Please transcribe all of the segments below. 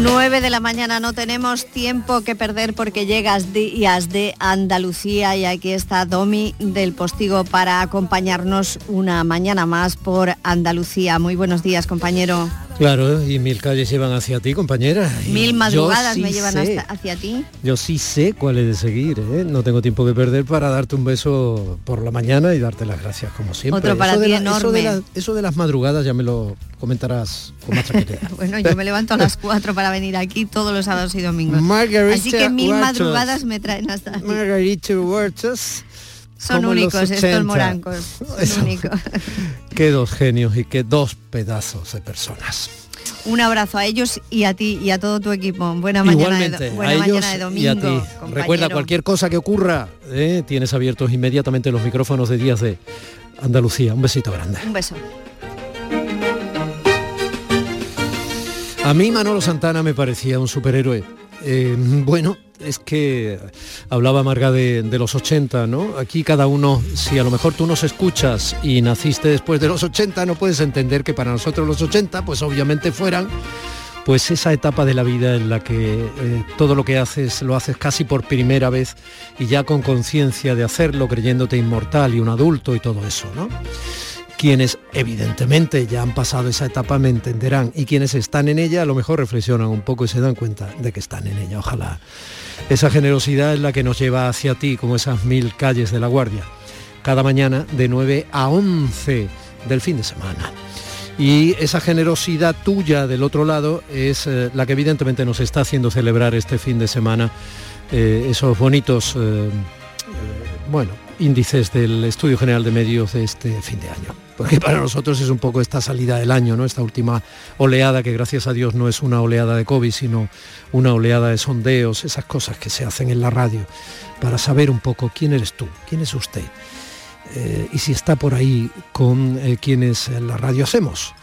9 de la mañana, no tenemos tiempo que perder porque llegas días de Andalucía y aquí está Domi del Postigo para acompañarnos una mañana más por Andalucía. Muy buenos días, compañero. Claro, y mil calles llevan hacia ti, compañera. Mil madrugadas me llevan hacia ti. Yo sí sé cuál es de seguir, ¿eh? No tengo tiempo que perder para darte un beso por la mañana y darte las gracias, como siempre. Otro para ti enorme. Eso de, las madrugadas ya me lo comentarás con más tranquilidad. bueno, yo me levanto a las 4 para venir aquí todos los sábados y domingos. Así que mil madrugadas me traen hasta aquí. Margarita son únicos estos morancos. Son únicos. qué dos genios y qué dos pedazos de personas. Un abrazo a ellos y a ti y a todo tu equipo. Buena mañana, de, buena mañana de domingo. Y a ti. Recuerda, cualquier cosa que ocurra, ¿eh? tienes abiertos inmediatamente los micrófonos de Días de Andalucía. Un besito grande. Un beso. A mí Manolo Santana me parecía un superhéroe. Eh, bueno, es que hablaba Marga de, los 80, ¿no? Aquí cada uno, si a lo mejor tú nos escuchas y naciste después de los 80, no puedes entender que para nosotros los 80, pues obviamente fueran pues esa etapa de la vida en la que eh, todo lo que haces lo haces casi por primera vez y ya con conciencia de hacerlo, creyéndote inmortal y un adulto y todo eso, ¿no? Quienes evidentemente ya han pasado esa etapa me entenderán y quienes están en ella a lo mejor reflexionan un poco y se dan cuenta de que están en ella. Ojalá esa generosidad es la que nos lleva hacia ti, como esas mil calles de la Guardia, cada mañana de 9 a 11 del fin de semana. Y esa generosidad tuya del otro lado es eh, la que evidentemente nos está haciendo celebrar este fin de semana eh, esos bonitos, eh, bueno, índices del Estudio General de Medios de este fin de año porque para nosotros es un poco esta salida del año, ¿no? esta última oleada que gracias a Dios no es una oleada de COVID, sino una oleada de sondeos, esas cosas que se hacen en la radio, para saber un poco quién eres tú, quién es usted, eh, y si está por ahí con eh, quienes en la radio hacemos.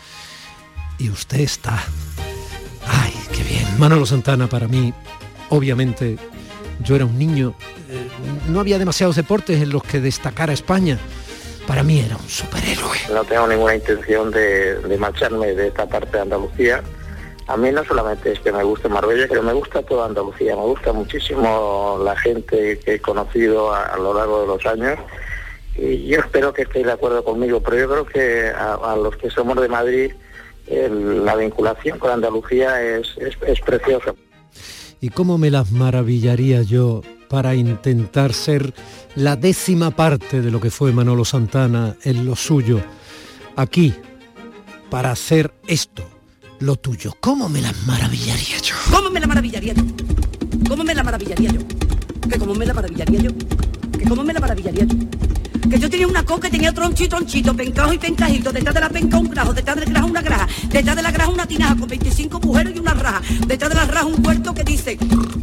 Y usted está. ¡Ay, qué bien! Manolo Santana para mí, obviamente, yo era un niño, eh, no había demasiados deportes en los que destacara España para mí era un superhéroe. No tengo ninguna intención de, marcharme de esta parte de Andalucía. A mí no solamente es que me guste Marbella, pero me gusta toda Andalucía. Me gusta muchísimo la gente que he conocido a, lo largo de los años. Y yo espero que estéis de acuerdo conmigo, pero yo creo que a, los que somos de Madrid, la vinculación con Andalucía es, es, es preciosa. ¿Y cómo me las maravillaría yo para intentar ser la décima parte de lo que fue Manolo Santana en lo suyo, aquí, para hacer esto, lo tuyo. ¿Cómo me la maravillaría yo? ¿Cómo me la maravillaría yo? ¿Cómo me la maravillaría yo? ¿Que cómo me la maravillaría yo? ¿Que cómo me la maravillaría yo? Que yo tenía una coca, tenía tronchito, tronchito, pencajo y pencajito, detrás de la penca un grajo, detrás del grajo una graja, detrás de la graja una tinaja con 25 mujeres y una raja, detrás de la raja un puerto que dice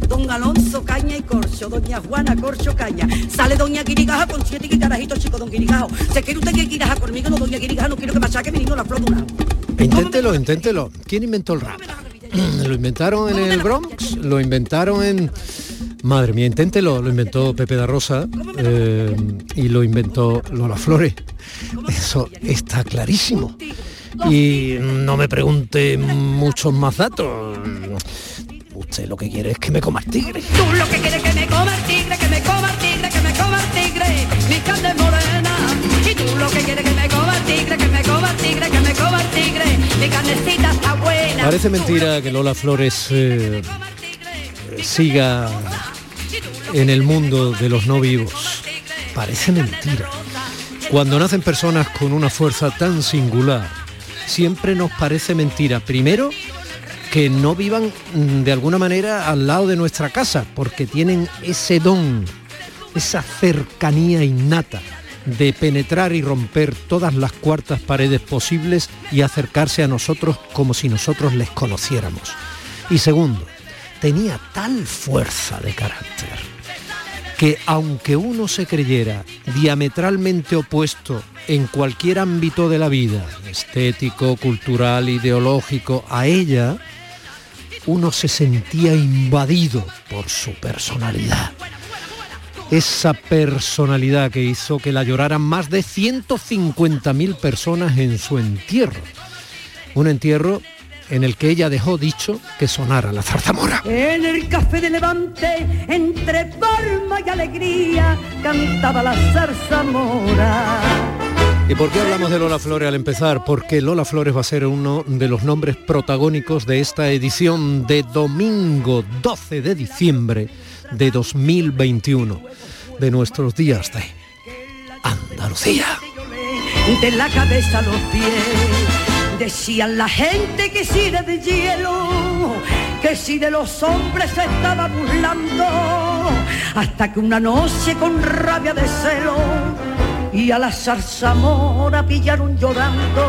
Don Alonso Caña y Corcho, Doña Juana Corcho Caña, sale Doña Quirigaja con siete guitarajitos chicos, Don Quirigajo, se quiere usted que Quirigaja conmigo, no Doña Quirigaja, no quiero que machaque vino la flor de. Inténtelo, inténtelo. ¿Quién inventó el rap? Lo inventaron en el Bronx, lo inventaron en Madre mía, inténtelo, lo inventó Pepe da Rosa eh, y lo inventó Lola Flores. Eso está clarísimo. Y no me pregunte muchos más datos. Usted lo que quiere es que me coma el tigre. Tú lo que quieres que me coma el tigre, que me coma el tigre, que me coma el tigre, mi carne morena. Y tú lo que quieres que me coma el tigre, que me coma el tigre, que me coma el tigre, mi carnecita está buena. Parece mentira que Lola Flores eh, siga en el mundo de los no vivos. Parece mentira. Cuando nacen personas con una fuerza tan singular, siempre nos parece mentira. Primero, que no vivan mm, de alguna manera al lado de nuestra casa, porque tienen ese don, esa cercanía innata de penetrar y romper todas las cuartas paredes posibles y acercarse a nosotros como si nosotros les conociéramos. Y segundo, tenía tal fuerza de carácter que aunque uno se creyera diametralmente opuesto en cualquier ámbito de la vida, estético, cultural, ideológico, a ella, uno se sentía invadido por su personalidad. Esa personalidad que hizo que la lloraran más de 150.000 personas en su entierro. Un entierro en el que ella dejó dicho que sonara la zarzamora. En el café de Levante, entre forma y alegría, cantaba la zarzamora. ¿Y por qué hablamos de Lola Flores al empezar? Porque Lola Flores va a ser uno de los nombres protagónicos de esta edición de domingo 12 de diciembre de 2021, de nuestros días de Andalucía. De la cabeza a los pies, decían la gente que si de hielo, que si de los hombres se estaba burlando, hasta que una noche con rabia de celo y a la zarzamora pillaron llorando.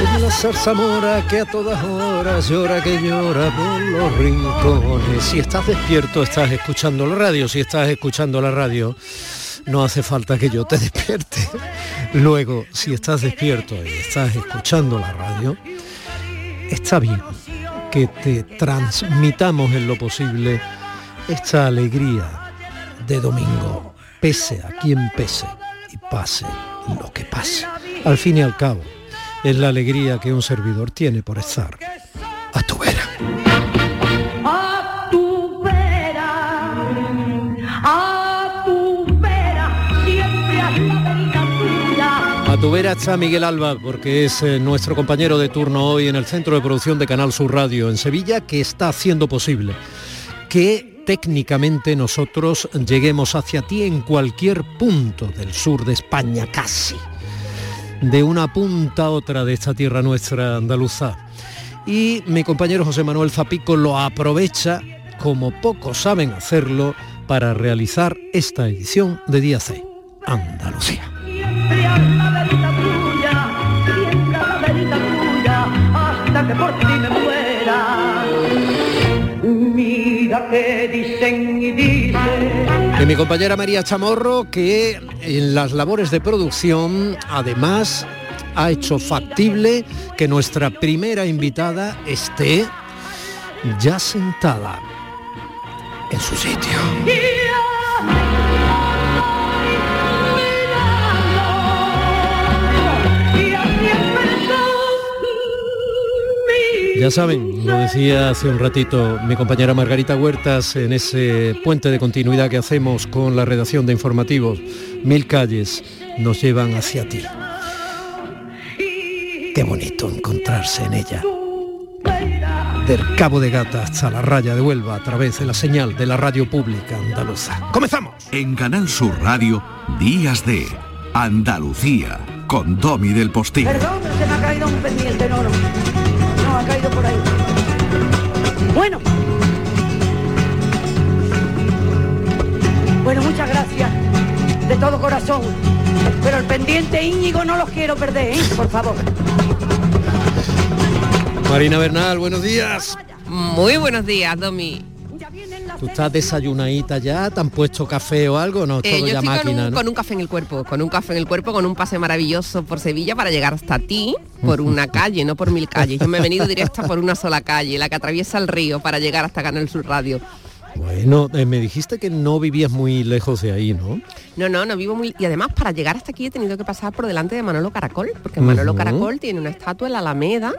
Como la zarzamora que a todas horas llora que llora por los rincones. Si estás despierto, estás escuchando la radio. Si estás escuchando la radio, no hace falta que yo te despierte. Luego, si estás despierto y estás escuchando la radio, está bien que te transmitamos en lo posible esta alegría de domingo, pese a quien pese y pase lo que pase. Al fin y al cabo, es la alegría que un servidor tiene por estar a tu vera. Tuya. A tu vera está Miguel Alba, porque es eh, nuestro compañero de turno hoy en el Centro de Producción de Canal Sur Radio en Sevilla, que está haciendo posible que técnicamente nosotros lleguemos hacia ti en cualquier punto del sur de España, casi, de una punta a otra de esta tierra nuestra andaluza. Y mi compañero José Manuel Zapico lo aprovecha, como pocos saben hacerlo, para realizar esta edición de Día C, Andalucía. Que por ti me muera. Mira que dicen y dicen. Y mi compañera María Chamorro, que en las labores de producción, además, ha hecho factible que nuestra primera invitada esté ya sentada en su sitio. Ya saben, lo decía hace un ratito mi compañera Margarita Huertas en ese puente de continuidad que hacemos con la redacción de informativos. Mil calles nos llevan hacia ti. Qué bonito encontrarse en ella. Del Cabo de Gata hasta la raya de Huelva a través de la señal de la radio pública andaluza. ¡Comenzamos! En Canal Sur Radio, Días de Andalucía, con Domi del Postigo. Perdón, se me ha caído un pendiente, no, no. Ha caído por ahí. Bueno. Bueno, muchas gracias. De todo corazón. Pero el pendiente Íñigo no los quiero perder, ¿eh? Por favor. Marina Bernal, buenos días. Muy buenos días, Domi. ¿Tú estás desayunadita ya? ¿Te han puesto café o algo? No, Eh, todo yo ya estoy con máquina, un, ¿no? con un café en el cuerpo, con un café en el cuerpo, con un pase maravilloso por Sevilla para llegar hasta ti por una calle, no por mil calles. Yo me he venido directa por una sola calle, la que atraviesa el río para llegar hasta Canal Sur Radio. Bueno, eh, me dijiste que no vivías muy lejos de ahí, ¿no? No, no, no vivo muy... Y además para llegar hasta aquí he tenido que pasar por delante de Manolo Caracol, porque Manolo. Caracol tiene una estatua en la Alameda,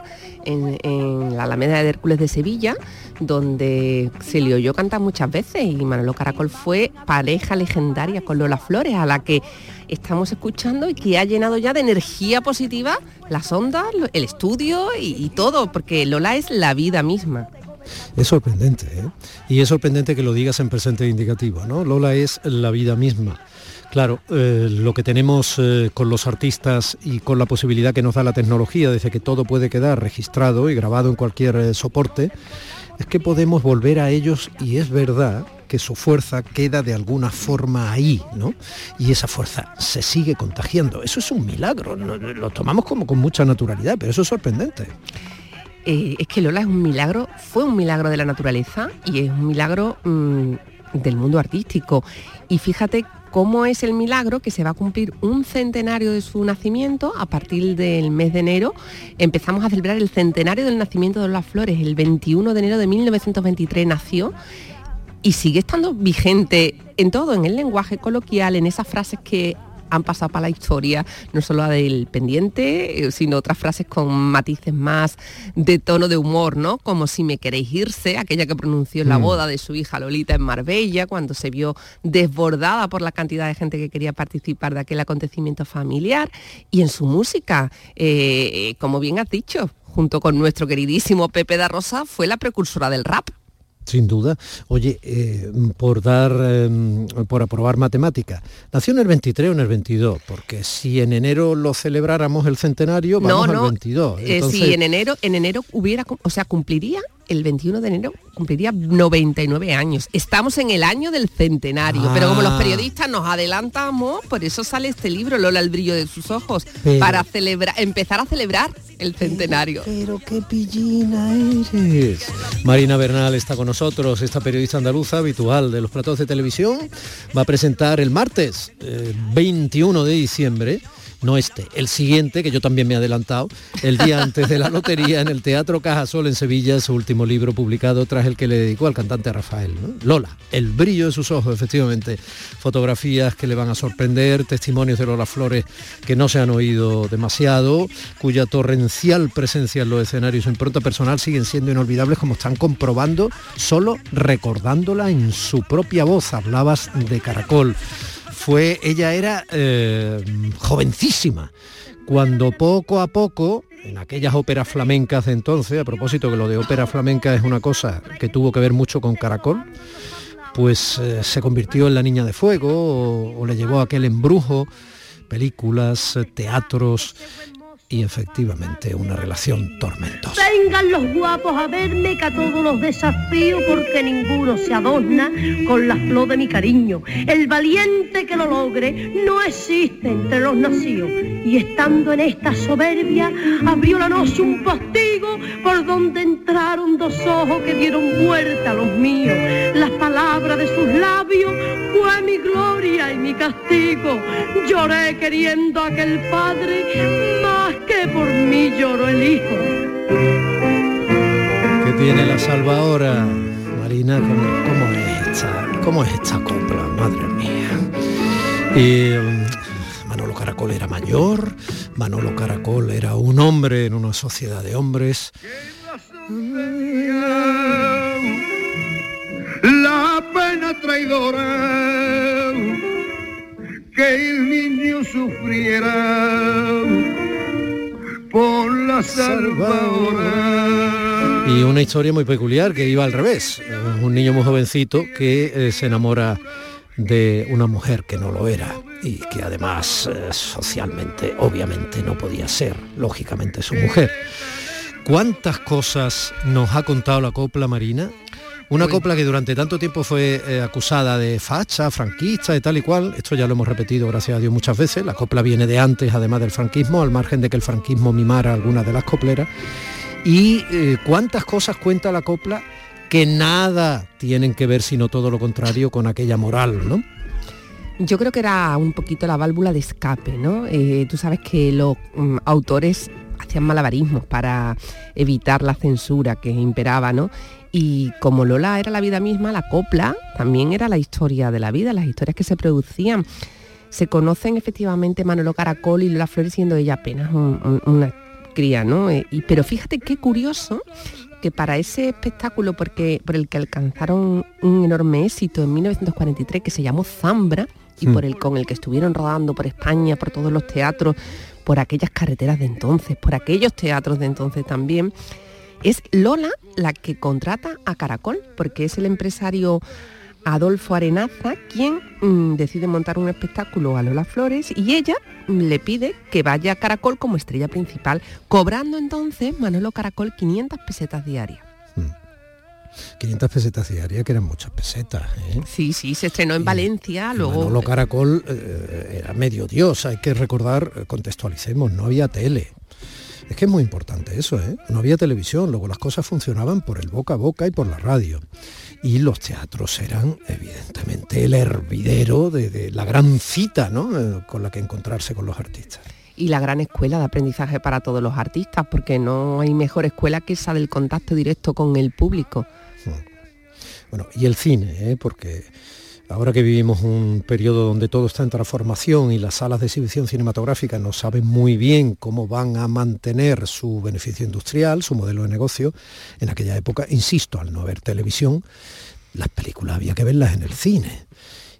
en, en la Alameda de Hércules de Sevilla, donde se le oyó cantar muchas veces y Manolo Caracol fue pareja legendaria con Lola Flores, a la que estamos escuchando y que ha llenado ya de energía positiva las ondas, el estudio y, y todo, porque Lola es la vida misma. Es sorprendente, ¿eh? Y es sorprendente que lo digas en presente indicativo, ¿no? Lola es la vida misma. Claro, eh, lo que tenemos eh, con los artistas y con la posibilidad que nos da la tecnología, desde que todo puede quedar registrado y grabado en cualquier eh, soporte, es que podemos volver a ellos y es verdad que su fuerza queda de alguna forma ahí, ¿no? Y esa fuerza se sigue contagiando. Eso es un milagro, lo tomamos como con mucha naturalidad, pero eso es sorprendente. Eh, es que Lola es un milagro, fue un milagro de la naturaleza y es un milagro mm, del mundo artístico. Y fíjate cómo es el milagro que se va a cumplir un centenario de su nacimiento a partir del mes de enero. Empezamos a celebrar el centenario del nacimiento de Lola Flores. El 21 de enero de 1923 nació y sigue estando vigente en todo, en el lenguaje coloquial, en esas frases que han pasado para la historia, no solo la del pendiente, eh, sino otras frases con matices más de tono de humor, ¿no? Como si me queréis irse, aquella que pronunció en la mm. boda de su hija Lolita en Marbella, cuando se vio desbordada por la cantidad de gente que quería participar de aquel acontecimiento familiar, y en su música, eh, como bien has dicho, junto con nuestro queridísimo Pepe da Rosa, fue la precursora del rap. Sin duda. Oye, eh, por dar, em, por aprobar matemática, ¿nació en el 23 o en el 22? Porque si en enero lo celebráramos el centenario, vamos al 22. Eh, si en enero, en enero hubiera, o sea, cumpliría el 21 de enero cumpliría 99 años. Estamos en el año del centenario, pero como los ah. periodistas nos adelantamos, por eso sale este libro, Lola, el brillo de sus ojos, para celebrar, empezar a celebrar el centenario. Pero, qué pillina eres. Marina Bernal está con nosotros, esta periodista andaluza habitual de los platos de televisión. Va a presentar el martes 21 eh, de diciembre no este, el siguiente, que yo también me he adelantado, el día antes de la lotería en el Teatro Cajasol en Sevilla, su último libro publicado tras el que le dedicó al cantante Rafael. Lola, el brillo de sus ojos, efectivamente. Fotografías que le van a sorprender, testimonios de Lola Flores que no se han oído demasiado, cuya torrencial presencia en los escenarios en pronto personal siguen siendo inolvidables como están comprobando solo recordándola en su propia voz. Hablabas de Caracol fue, ella era eh, jovencísima, cuando poco a poco, en aquellas óperas flamencas de entonces, a propósito que lo de ópera flamenca es una cosa que tuvo que ver mucho con Caracol, pues eh, se convirtió en la niña de fuego o, o le llevó aquel embrujo, películas, teatros y efectivamente una relación tormentosa. Vengan los guapos a verme que a todos los desafío porque ninguno se adorna con la flor de mi cariño. El valiente que lo logre no existe entre los nacidos. Y estando en esta soberbia, abrió la noche un postigo por donde entraron dos ojos que dieron vuelta a los míos. Las palabras de sus labios fue mi gloria y mi castigo. Lloré queriendo aquel padre más que por mí lloró el hijo. ¿Qué tiene la salvadora, Marina? ¿Cómo, es esta? ¿Cómo es esta copla? Madre mía. Y mm, Manolo Caracol era mayor, Manolo Caracol era un hombre en una sociedad de hombres. La pena traidora que el niño sufriera la Y una historia muy peculiar que iba al revés. Un niño muy jovencito que eh, se enamora de una mujer que no lo era y que además eh, socialmente obviamente no podía ser, lógicamente, su mujer. ¿Cuántas cosas nos ha contado la copla marina una copla que durante tanto tiempo fue eh, acusada de facha, franquista, de tal y cual. Esto ya lo hemos repetido, gracias a Dios, muchas veces. La copla viene de antes, además del franquismo, al margen de que el franquismo mimara algunas de las copleras. Y eh, cuántas cosas cuenta la copla que nada tienen que ver, sino todo lo contrario, con aquella moral, ¿no? Yo creo que era un poquito la válvula de escape, ¿no? Eh, tú sabes que los mm, autores hacían malabarismos para evitar la censura que imperaba, ¿no? Y como Lola era la vida misma, la copla también era la historia de la vida, las historias que se producían. Se conocen efectivamente Manolo Caracol y Lola Flores siendo ella apenas una cría, ¿no? Eh, y, pero fíjate qué curioso que para ese espectáculo porque, por el que alcanzaron un enorme éxito en 1943, que se llamó Zambra, y por el, con el que estuvieron rodando por España, por todos los teatros, por aquellas carreteras de entonces, por aquellos teatros de entonces también, es Lola la que contrata a Caracol, porque es el empresario Adolfo Arenaza quien mm, decide montar un espectáculo a Lola Flores y ella le pide que vaya a Caracol como estrella principal, cobrando entonces Manolo Caracol 500 pesetas diarias. 500 mm. pesetas diarias, que eran muchas pesetas. ¿eh? Sí, sí, se estrenó en Valencia, luego... Manolo Caracol eh, era medio dios, hay que recordar, contextualicemos, no había tele. Es que es muy importante eso, ¿eh? No había televisión, luego las cosas funcionaban por el boca a boca y por la radio. Y los teatros eran, evidentemente, el hervidero de, la gran cita ¿no? Eh, con la que encontrarse con los artistas y la gran escuela de aprendizaje para todos los artistas, porque no hay mejor escuela que esa del contacto directo con el público. Hmm. Bueno, y el cine, ¿eh? porque ahora que vivimos un periodo donde todo está en transformación y las salas de exhibición cinematográfica no saben muy bien cómo van a mantener su beneficio industrial, su modelo de negocio, en aquella época, insisto, al no haber televisión, las películas había que verlas en el cine.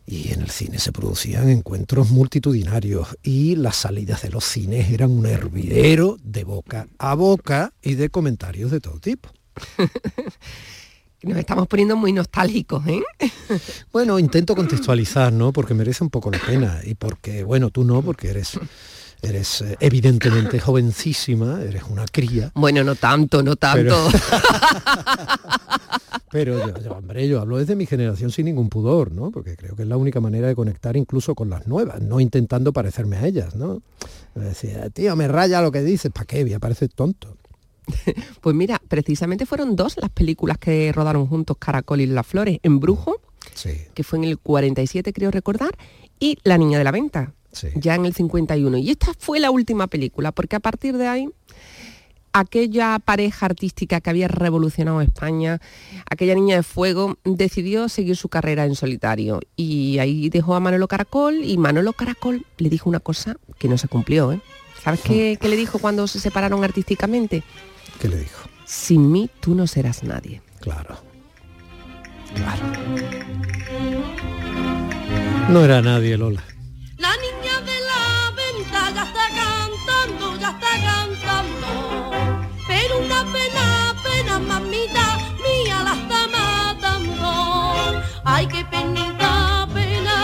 Y en el cine se producían encuentros multitudinarios y las salidas de los cines eran un hervidero de boca a boca y de comentarios de todo tipo. Nos estamos poniendo muy nostálgicos, ¿eh? Bueno, intento contextualizar, ¿no? Porque merece un poco la pena y porque, bueno, tú no, porque eres eres eh, evidentemente jovencísima, eres una cría. Bueno, no tanto, no tanto. Pero, yo, hombre, yo hablo desde mi generación sin ningún pudor, ¿no? Porque creo que es la única manera de conectar incluso con las nuevas, no intentando parecerme a ellas, ¿no? Decía, tío, me raya lo que dices, ¿para qué? Me parece tonto. Pues mira, precisamente fueron dos las películas que rodaron juntos Caracol y Las Flores, En Brujo, que fue en el 47 creo recordar, y La Niña de la Venta, ya en el 51. Y esta fue la última película, porque a partir de ahí aquella pareja artística que había revolucionado España, aquella niña de fuego, decidió seguir su carrera en solitario. Y ahí dejó a Manolo Caracol y Manolo Caracol le dijo una cosa que no se cumplió. ¿eh? ¿Sabes qué, qué le dijo cuando se separaron artísticamente? ¿Qué le dijo? Sin mí tú no serás nadie. Claro. Claro. No era nadie, Lola. La niña de la venta ya está cantando, ya está cantando. Pero una pena, pena, mamita mía la está matando. Ay, qué penita, pena,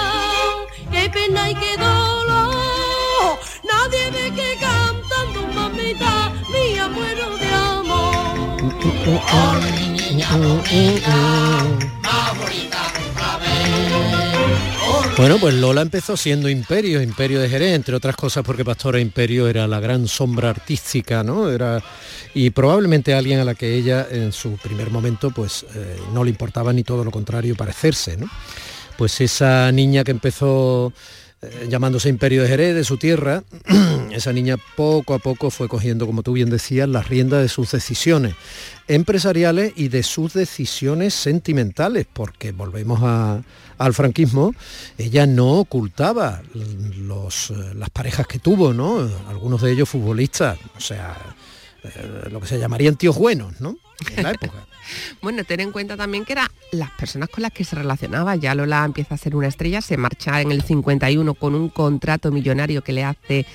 qué pena y qué dolor. Nadie ve que cantando, mamita mía, muero de amor. Bueno, pues Lola empezó siendo Imperio, Imperio de Jerez, entre otras cosas porque Pastora Imperio era la gran sombra artística, ¿no? Era, y probablemente alguien a la que ella en su primer momento pues eh, no le importaba ni todo lo contrario parecerse, ¿no? Pues esa niña que empezó eh, llamándose Imperio de Jerez, de su tierra, esa niña poco a poco fue cogiendo, como tú bien decías, las riendas de sus decisiones empresariales y de sus decisiones sentimentales, porque volvemos a, al franquismo, ella no ocultaba los, eh, las parejas que tuvo, ¿no? Algunos de ellos futbolistas, o sea, eh, lo que se llamarían tíos buenos, ¿no? En la época. Bueno, ten en cuenta también que eran las personas con las que se relacionaba. Ya Lola empieza a ser una estrella, se marcha en el 51 con un contrato millonario que le hace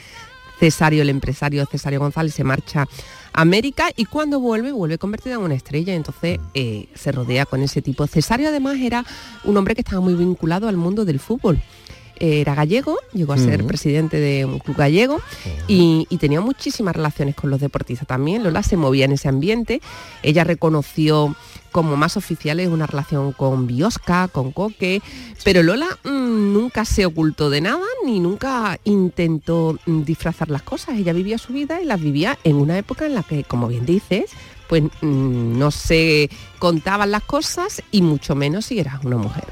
Cesario, el empresario Cesario González, se marcha a América y cuando vuelve, vuelve convertida en una estrella. Entonces eh, se rodea con ese tipo. Cesario además era un hombre que estaba muy vinculado al mundo del fútbol era gallego, llegó a ser presidente de un club gallego y, y tenía muchísimas relaciones con los deportistas también. Lola se movía en ese ambiente. Ella reconoció como más oficiales una relación con Biosca, con Coque, pero Lola mm, nunca se ocultó de nada ni nunca intentó mm, disfrazar las cosas. Ella vivía su vida y las vivía en una época en la que, como bien dices, pues mm, no se contaban las cosas y mucho menos si eras una mujer.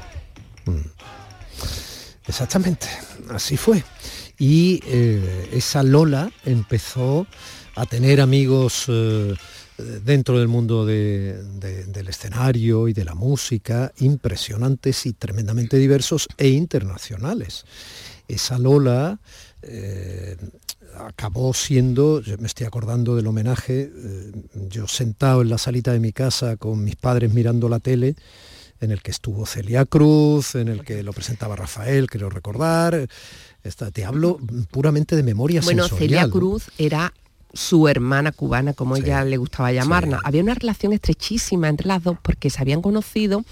Exactamente, así fue. Y eh, esa Lola empezó a tener amigos eh, dentro del mundo de- de- del escenario y de la música impresionantes y tremendamente diversos e internacionales. Esa Lola eh, acabó siendo, yo me estoy acordando del homenaje, yo sentado en la salita de mi casa con mis padres mirando la tele, en el que estuvo Celia Cruz, en el que lo presentaba Rafael, creo recordar. Esta, te hablo puramente de memoria Bueno, sensorial. Celia. Cruz era su hermana cubana, como ella le gustaba llamarla. Había una relación estrechísima entre las dos porque se habían conocido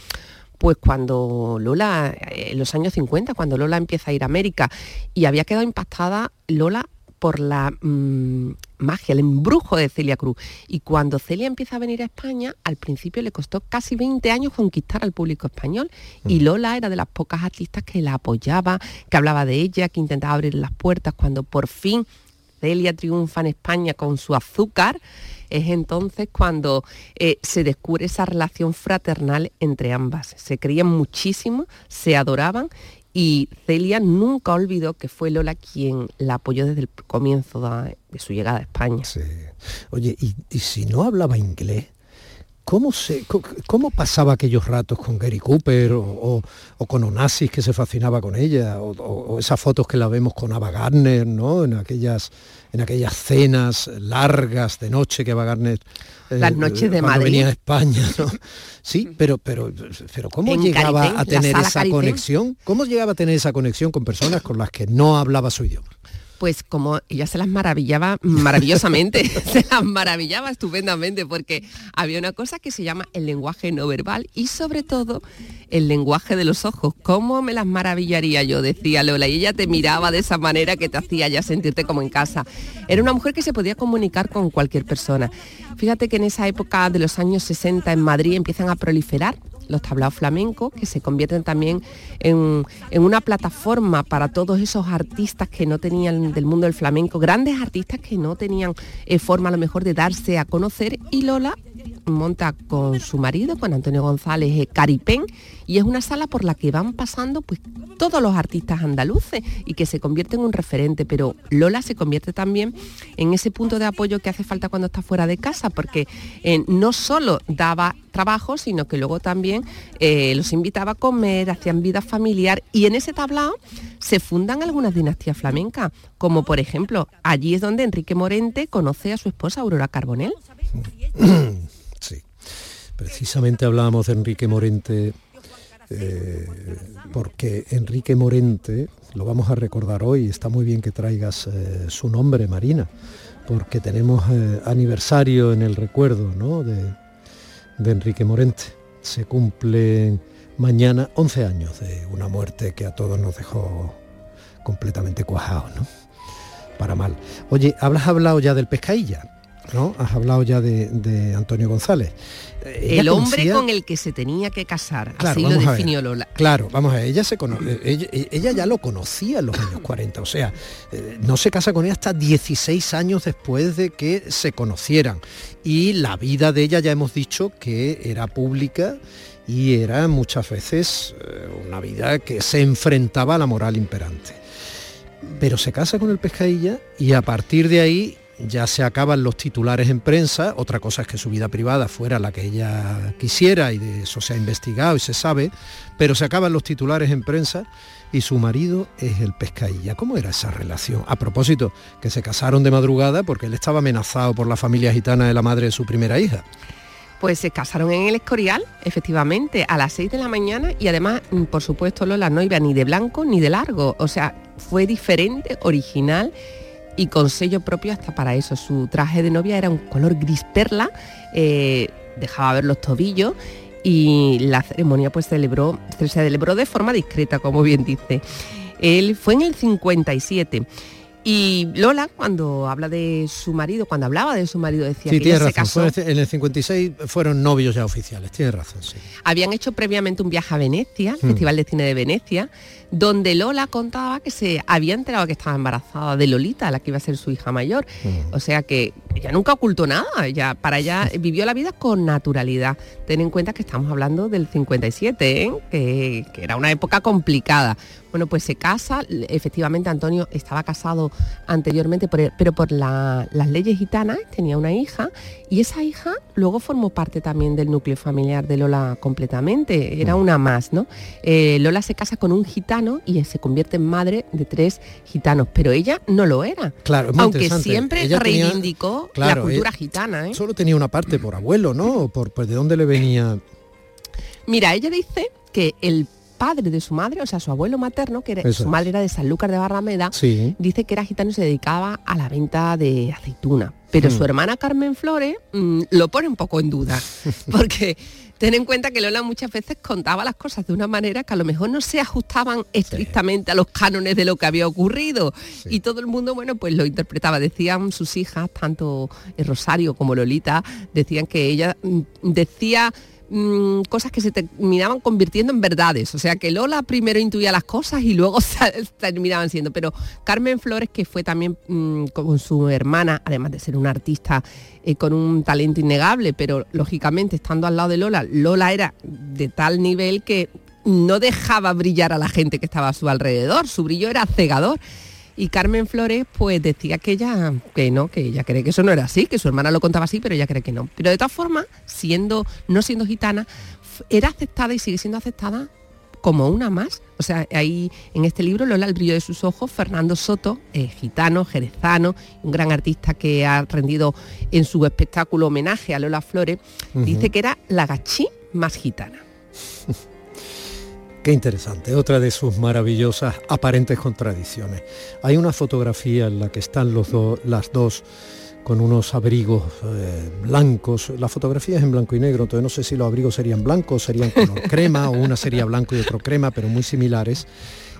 pues cuando Lola, eh, en los años 50, cuando Lola empieza a ir a América y había quedado impactada Lola por la mm, magia, el embrujo de Celia Cruz. Y cuando Celia empieza a venir a España, al principio le costó casi 20 años conquistar al público español. Y Lola era de las pocas artistas que la apoyaba, que hablaba de ella, que intentaba abrir las puertas. Cuando por fin Celia triunfa en España con su azúcar, es entonces cuando eh, se descubre esa relación fraternal entre ambas. Se querían muchísimo, se adoraban y Celia nunca olvidó que fue Lola quien la apoyó desde el comienzo de, su llegada a España. Oye, y, si no hablaba inglés, ¿cómo, se, cómo pasaba aquellos ratos con Gary Cooper o, con Onassis que se fascinaba con ella o, o- esas fotos que la vemos con Ava Gardner, ¿no? En aquellas, en aquellas cenas largas de noche que Ava Gardner Las noches de Madrid. venía a España, ¿no? Sí, pero, pero, pero ¿cómo En llegaba Carité, a tener esa Carité. conexión? ¿Cómo llegaba a tener esa conexión con personas con las que no hablaba su idioma? Pues como ella se las maravillaba maravillosamente, se las maravillaba estupendamente, porque había una cosa que se llama el lenguaje no verbal y sobre todo el lenguaje de los ojos. ¿Cómo me las maravillaría yo? Decía Lola, y ella te miraba de esa manera que te hacía ya sentirte como en casa. Era una mujer que se podía comunicar con cualquier persona. Fíjate que en esa época de los años 60 en Madrid empiezan a proliferar los tablaos flamencos, que se convierten también en, en una plataforma para todos esos artistas que no tenían del mundo del flamenco, grandes artistas que no tenían eh, forma a lo mejor de darse a conocer. Y Lola monta con su marido, con Antonio González, eh, Caripén, y es una sala por la que van pasando pues todos los artistas andaluces y que se convierte en un referente, pero Lola se convierte también en ese punto de apoyo que hace falta cuando está fuera de casa, porque eh, no solo daba trabajo, sino que luego también eh, los invitaba a comer, hacían vida familiar y en ese tablao se fundan algunas dinastías flamencas, como por ejemplo, allí es donde Enrique Morente conoce a su esposa Aurora Carbonell. Precisamente hablábamos de Enrique Morente, eh, porque Enrique Morente, lo vamos a recordar hoy, está muy bien que traigas eh, su nombre, Marina, porque tenemos eh, aniversario en el recuerdo ¿no? de, de Enrique Morente. Se cumplen mañana 11 años de una muerte que a todos nos dejó completamente cuajados, ¿no? Para mal. Oye, ¿hablas hablado ya del pescailla? ¿No? Has hablado ya de, de Antonio González. Eh, El hombre conocía- con el que se tenía que casar, Claro, así lo definió Lola. Claro, vamos a ver, ella, se cono- eh, ella, ella ya lo conocía en los años 40, o sea, eh, no se casa con ella hasta 16 años después de que se conocieran. Y la vida de ella ya hemos dicho que era pública y era muchas veces eh, una vida que se enfrentaba a la moral imperante. Pero se casa con el pescadilla y a partir de ahí ya se acaban los titulares en prensa, otra cosa es que su vida privada fuera la que ella quisiera y de eso se ha investigado y se sabe, pero se acaban los titulares en prensa y su marido es el pescadilla. ¿Cómo era esa relación? A propósito, que se casaron de madrugada porque él estaba amenazado por la familia gitana de la madre de su primera hija. Pues se casaron en el Escorial, efectivamente, a las 6 de la mañana y además, mm, por supuesto, Lola no iba ni de blanco ni de largo. O sea, fue diferente, original y con sello propio hasta para eso. Su traje de novia era un color gris perla, eh, dejaba ver los tobillos y la ceremonia pues celebró, se celebró de forma discreta, como bien dice. Él fue en el 57. Y Lola, cuando habla de su marido, cuando hablaba de su marido, decía Sí, que ella se razón. casó. fue en el 56 fueron novios ya oficiales, tienes razón, sí. Habían hecho previamente un viaje a Venecia, el Hmm. Festival de Cine de Venecia, donde Lola contaba que se había enterado que estaba embarazada de Lolita, la que iba a ser su hija mayor. Hmm. O sea que ella nunca ocultó nada, ella para ella vivió la vida con naturalidad. Ten en cuenta que estamos hablando del 57, ¿eh? que, que era una época complicada. Bueno, pues se casa, efectivamente Antonio estaba casado anteriormente, por pero por la- las leyes gitanas tenía una hija y esa hija luego formó parte también del núcleo familiar de Lola completamente, era una más, ¿no? Eh, Lola se casa con un gitano y se convierte en madre de tres gitanos, pero ella no lo era. Claro, es muy Aunque siempre Ella tenía- reivindicó claro, la cultura gitana. ¿eh? Solo tenía una parte por abuelo, ¿no? Por, pues, ¿De dónde le venía? Mira, ella dice que el padre de su madre, o sea, su abuelo materno, que era- su madre era de Sanlúcar de Barrameda, Sí. dice que era gitano y se dedicaba a la venta de aceituna. Pero su hermana Carmen Flores mm, lo pone un poco en duda, porque ten en cuenta que Lola muchas veces contaba las cosas de una manera que a lo mejor no se ajustaban estrictamente a los cánones de lo que había ocurrido. Y todo el mundo, bueno, pues lo interpretaba. Decían sus hijas, tanto Rosario como Lolita, decían que ella mm, decía mm, cosas que se terminaban convirtiendo en verdades. O sea, que Lola primero intuía las cosas y luego terminaban siendo. Pero Carmen Flores, que fue también mm, con su hermana, además de ser una artista eh, con un talento innegable, pero lógicamente estando al lado de Lola, Lola era de tal nivel que no dejaba brillar a la gente que estaba a su alrededor. Su brillo era cegador. Y Carmen Flores pues decía que ella, que no, que ella cree que eso no era así, que su hermana lo contaba así, pero ella cree que no. Pero de todas formas, siendo, no siendo gitana, era aceptada y sigue siendo aceptada como una más. O sea, ahí en este libro, Lola, el brillo de sus ojos, Fernando Soto, eh, gitano, jerezano, un gran artista que ha rendido en su espectáculo homenaje a Lola Flores, dice que era la gachí más gitana. Qué interesante, otra de sus maravillosas aparentes contradicciones. Hay una fotografía en la que están los do- las dos con unos abrigos eh, blancos. La fotografía es en blanco y negro, entonces no sé si los abrigos serían blancos, serían color crema, o una sería blanco y otro crema, pero muy similares.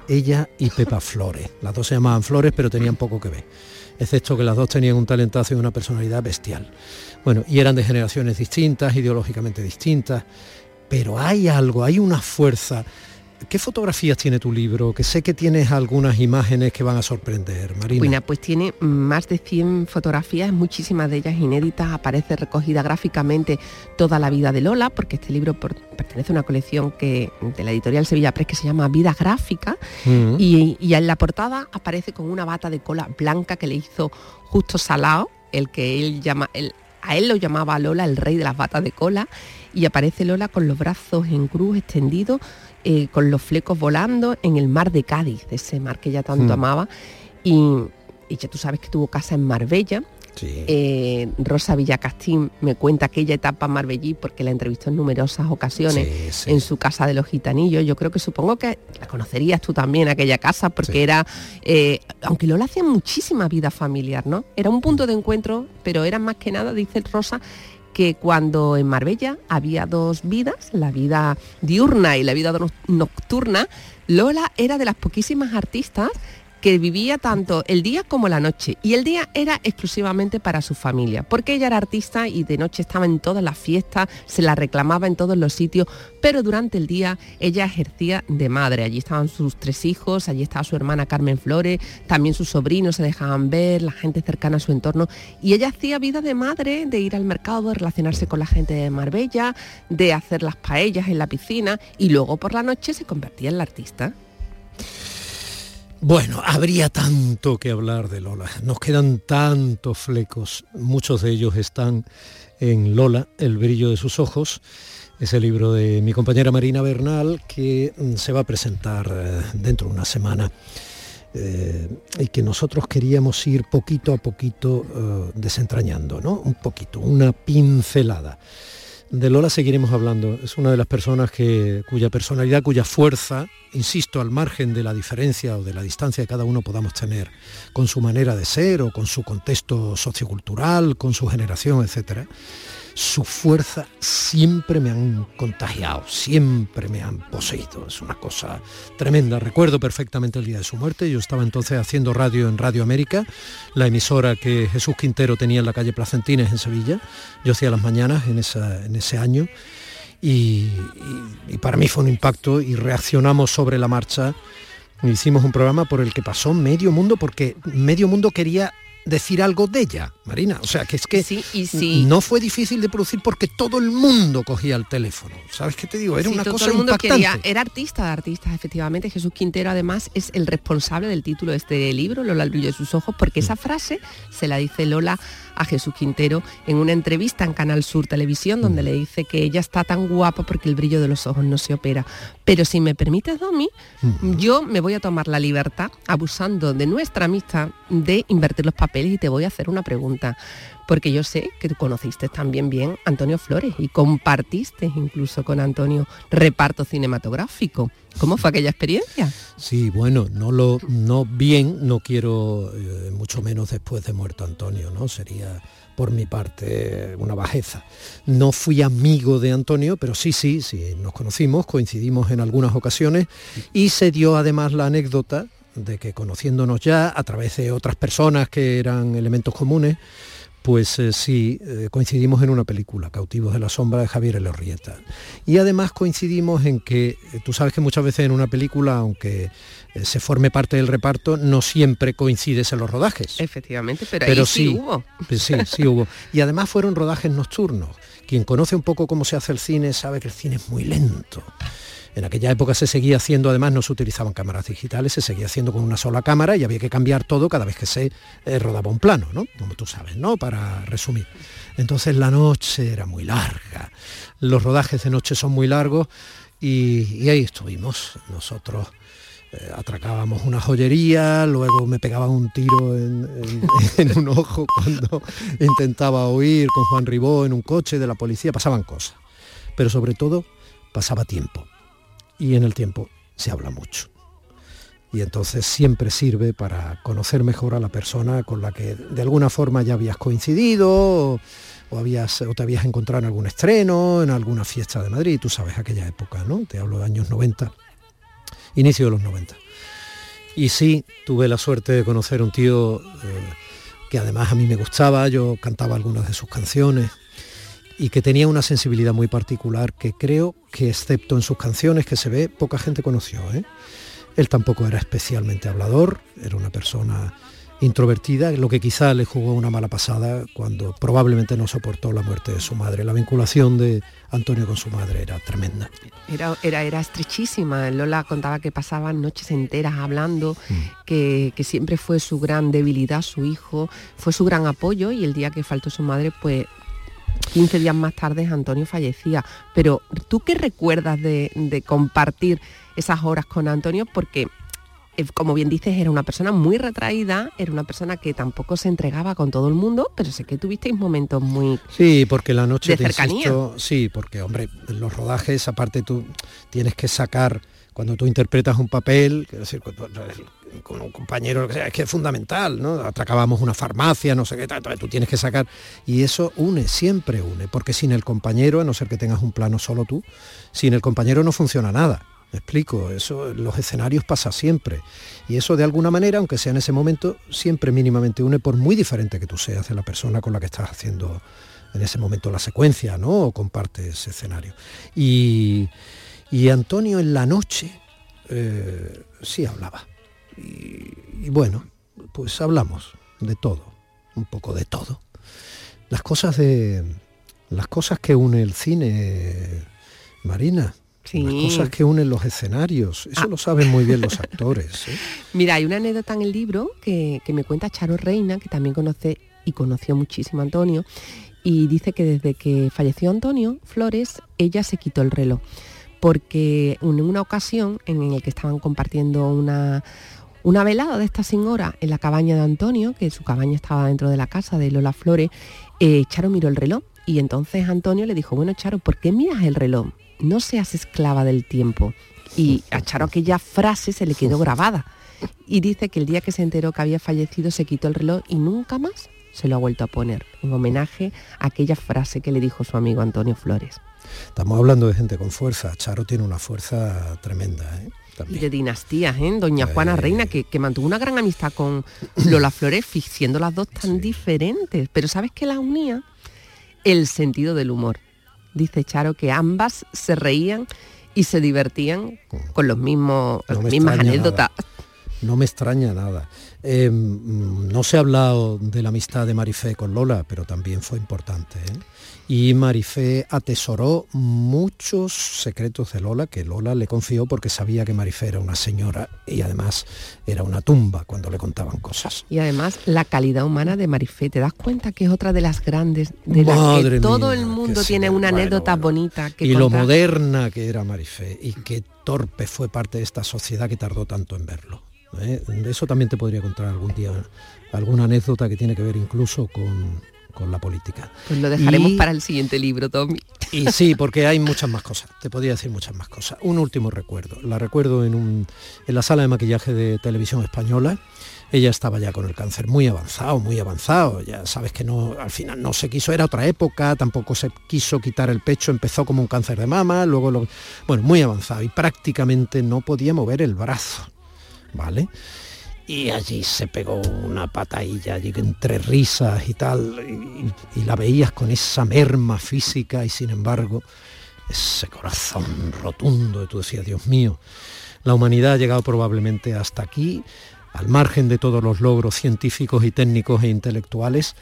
Ella y Pepa Flores. Las dos se llamaban Flores, pero tenían poco que ver. Excepto que las dos tenían un talentazo y una personalidad bestial. Bueno, y eran de generaciones distintas, ideológicamente distintas, pero hay algo, hay una fuerza. ¿Qué fotografías tiene tu libro? Que sé que tienes algunas imágenes que van a sorprender, Marina. Bueno, pues tiene más de 100 fotografías, muchísimas de ellas inéditas, aparece recogida gráficamente toda la vida de Lola, porque este libro por- pertenece a una colección que, de la editorial Sevilla Press que se llama Vida Gráfica, Mm. y, y en la portada aparece con una bata de cola blanca que le hizo justo Salao, el que él llama, el- a él lo llamaba Lola el rey de las batas de cola, y aparece Lola con los brazos en cruz extendidos, eh, con los flecos volando en el mar de Cádiz, ese mar que ella tanto Mm. amaba, y, y ya tú sabes que tuvo casa en Marbella, Sí. eh, Rosa Villacastín me cuenta aquella etapa marbellí porque la entrevistó en numerosas ocasiones Sí, sí. en su casa de los gitanillos. Yo creo que supongo que la conocerías tú también, aquella casa, porque era, eh, aunque Lola hacía muchísima vida familiar, ¿no? Era un punto de encuentro, pero era más que nada, dice Rosa, que cuando en Marbella había dos vidas, la vida diurna y la vida no- nocturna, Lola era de las poquísimas artistas que vivía tanto el día como la noche. Y el día era exclusivamente para su familia, porque ella era artista y de noche estaba en todas las fiestas, se la reclamaba en todos los sitios, pero durante el día ella ejercía de madre. Allí estaban sus tres hijos, allí estaba su hermana Carmen Flores, también sus sobrinos se dejaban ver, la gente cercana a su entorno. Y ella hacía vida de madre, de ir al mercado, de relacionarse con la gente de Marbella, de hacer las paellas en la piscina y luego por la noche se convertía en la artista. Bueno, habría tanto que hablar de Lola. Nos quedan tantos flecos. Muchos de ellos están en Lola, El brillo de sus ojos. Ese libro de mi compañera Marina Bernal que mm, se va a presentar eh, dentro de una semana. eh, y que nosotros queríamos ir poquito a poquito eh, desentrañando, ¿no? Un poquito, una pincelada. De Lola seguiremos hablando. Es una de las personas que, cuya personalidad, cuya fuerza, insisto, al margen de la diferencia o de la distancia que cada uno podamos tener con su manera de ser o con su contexto sociocultural, con su generación, etcétera, su fuerza siempre me han contagiado, siempre me han poseído. Es una cosa tremenda. Recuerdo perfectamente el día de su muerte. Yo estaba entonces haciendo radio en Radio América, la emisora que Jesús Quintero tenía en la calle Placentines en Sevilla. Yo hacía las mañanas en, esa- en ese año. Y, y- y para mí fue un impacto y reaccionamos sobre la marcha. Hicimos un programa por el que pasó medio mundo porque medio mundo quería decir algo de ella, Marina. O sea, que es que Sí, y sí. no fue difícil de producir porque todo el mundo cogía el teléfono. ¿Sabes qué te digo? Era Sí, una todo cosa el mundo impactante. quería, era artista de artistas, efectivamente. Jesús Quintero además es el responsable del título de este libro, Lola el brillo de sus ojos, porque Mm. esa frase se la dice Lola a Jesús Quintero en una entrevista en Canal Sur Televisión, donde Mm. le dice que ella está tan guapa porque el brillo de los ojos no se opera. Pero si me permites, Domi, Mm. yo me voy a tomar la libertad, abusando de nuestra amistad, de invertir los papeles y te voy a hacer una pregunta. Porque yo sé que tú conociste también bien Antonio Flores y compartiste incluso con Antonio reparto cinematográfico. ¿Cómo fue aquella experiencia? Sí, bueno, no lo no bien, no quiero eh, mucho menos después de muerto Antonio, ¿no? Sería por mi parte una bajeza. No fui amigo de Antonio, pero sí, sí, sí, nos conocimos, coincidimos en algunas ocasiones y se dio además la anécdota de que conociéndonos ya a través de otras personas que eran elementos comunes, pues eh, sí, eh, coincidimos en una película, Cautivos de la Sombra de Javier Elorrieta. Y además coincidimos en que, eh, tú sabes que muchas veces en una película, aunque eh, se forme parte del reparto, no siempre coincides en los rodajes. Efectivamente, pero, Pero ahí sí, sí. hubo. Pues sí, sí hubo. Y además fueron rodajes nocturnos. Quien conoce un poco cómo se hace el cine sabe que el cine es muy lento. En aquella época se seguía haciendo, además no se utilizaban cámaras digitales, se seguía haciendo con una sola cámara y había que cambiar todo cada vez que se eh, rodaba un plano, ¿no? Como tú sabes, ¿no? Para resumir. Entonces la noche era muy larga, los rodajes de noche son muy largos y, ahí estuvimos nosotros. Eh, atracábamos una joyería, luego me pegaban un tiro en, en, un ojo cuando intentaba huir con Juan Ribó en un coche de la policía, pasaban cosas. Pero sobre todo pasaba tiempo y en el tiempo se habla mucho. Y entonces siempre sirve para conocer mejor a la persona con la que de alguna forma ya habías coincidido o, habías, o te habías encontrado en algún estreno, en alguna fiesta de Madrid, tú sabes aquella época, ¿no? Te hablo de años 90, inicio de los 90. Y sí, tuve la suerte de conocer un tío eh, que además a mí me gustaba, yo cantaba algunas de sus canciones, y que tenía una sensibilidad muy particular que creo que excepto en sus canciones que se ve, poca gente conoció. ¿eh? Él tampoco era especialmente hablador, era una persona introvertida, lo que quizá le jugó una mala pasada cuando probablemente no soportó la muerte de su madre. La vinculación de Antonio con su madre era tremenda. Era, era, era estrechísima. Lola contaba que pasaban noches enteras hablando, mm. que, que, siempre fue su gran debilidad, su hijo, fue su gran apoyo y el día que faltó su madre, pues 15 días más tarde Antonio fallecía. Pero ¿tú qué recuerdas de, compartir esas horas con Antonio? Porque eh, como bien dices, era una persona muy retraída, era una persona que tampoco se entregaba con todo el mundo, pero sé que tuvisteis momentos muy Sí, porque la noche de cercanía. sí, porque hombre, los rodajes aparte tú tienes que sacar cuando tú interpretas un papel, decir, con un compañero, es que es fundamental, ¿no? Atracábamos una farmacia, no sé qué, tú tienes que sacar. Y eso une, siempre une, porque sin el compañero, a no ser que tengas un plano solo tú, sin el compañero no funciona nada. Me explico, eso los escenarios pasa siempre. Y eso de alguna manera, aunque sea en ese momento, siempre mínimamente une, por muy diferente que tú seas de la persona con la que estás haciendo en ese momento la secuencia, ¿no? O compartes escenario. Y, y Antonio en la noche eh, sí hablaba. Y, bueno, pues hablamos de todo, un poco de todo. Las cosas de. Las cosas que une el cine, Marina. Las cosas que unen los escenarios. Eso ah. lo saben muy bien los actores. ¿eh? Mira, hay una anécdota en el libro que, que me cuenta Charo Reina, que también conoce y conoció muchísimo a Antonio, y dice que desde que falleció Antonio Flores, ella se quitó el reloj porque en una ocasión en la que estaban compartiendo una, una velada de esta señora en la cabaña de Antonio, que su cabaña estaba dentro de la casa de Lola Flores, eh, Charo miró el reloj y entonces Antonio le dijo, bueno Charo, ¿por qué miras el reloj? No seas esclava del tiempo. Y a Charo aquella frase se le quedó grabada. Y dice que el día que se enteró que había fallecido se quitó el reloj y nunca más se lo ha vuelto a poner, en homenaje a aquella frase que le dijo su amigo Antonio Flores. Estamos hablando de gente con fuerza. Charo tiene una fuerza tremenda. ¿eh? Y de dinastías, ¿eh? Doña Juana Reina, que, mantuvo una gran amistad con Lola Flores, siendo las dos tan diferentes. Pero ¿sabes qué la unía? El sentido del humor. Dice Charo que ambas se reían y se divertían con los mismos, las mismas anécdotas. No me extraña nada. Em, no se ha hablado de la amistad de Marifé con Lola, pero también fue importante. ¿eh? Y Marifé atesoró muchos secretos de Lola que Lola le confió porque sabía que Marifé era una señora y además era una tumba cuando le contaban cosas. Y además la calidad humana de Marifé, ¿te das cuenta que es otra de las grandes de las que todo el mundo tiene una anécdota bonita que Y lo moderna que era Marifé y qué torpe fue parte de esta sociedad que tardó tanto en verlo. ¿eh? De eso también te podría contar algún día alguna anécdota que tiene que ver incluso con, con la política. Pues lo dejaremos para el siguiente libro, Tommy. Y sí, porque hay muchas más cosas, te podría decir muchas más cosas. Un último recuerdo, la recuerdo en, un, en la sala de maquillaje de televisión española. Ella estaba ya con el cáncer muy avanzado, muy avanzado. Ya sabes que no, al final no se quiso, era otra época, tampoco se quiso quitar el pecho, empezó como un cáncer de mama, luego lo, bueno, muy avanzado y prácticamente no podía mover el brazo, ¿vale? Y allí se pegó una patadilla allí entre risas y tal y, la veías con esa merma física y sin embargo ese corazón rotundo y tú decías Dios mío la humanidad ha llegado probablemente hasta aquí al margen de todos los logros científicos y técnicos e intelectuales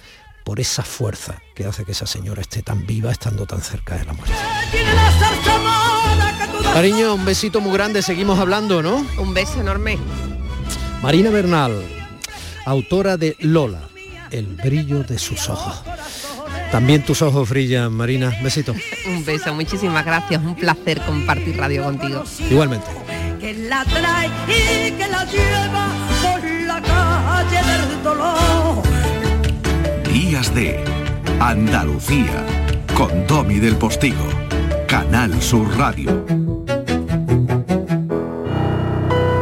por esa fuerza que hace que esa señora esté tan viva estando tan cerca de la muerte Cariño, un besito muy grande, seguimos hablando, ¿no? Un beso enorme. Marina Bernal, autora de Lola, el brillo de sus ojos. También tus ojos brillan, Marina. Besito. Un beso, muchísimas gracias. Un placer compartir radio contigo. Igualmente. que la trae y que la lleva por la calle del dolor. Días de Andalucía con Domi del Postigo, Canal Sur Radio.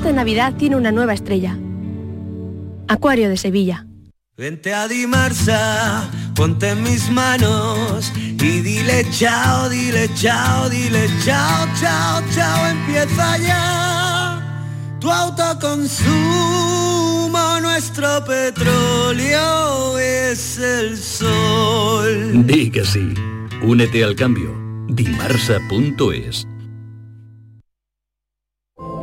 Esta Navidad tiene una nueva estrella. Acuario de Sevilla. Vente a Dimarsa, ponte en mis manos y dile chao, dile chao, dile chao, chao, chao, empieza ya tu autoconsumo, nuestro petróleo es el sol. Di que sí. Únete al cambio. Dimarsa.es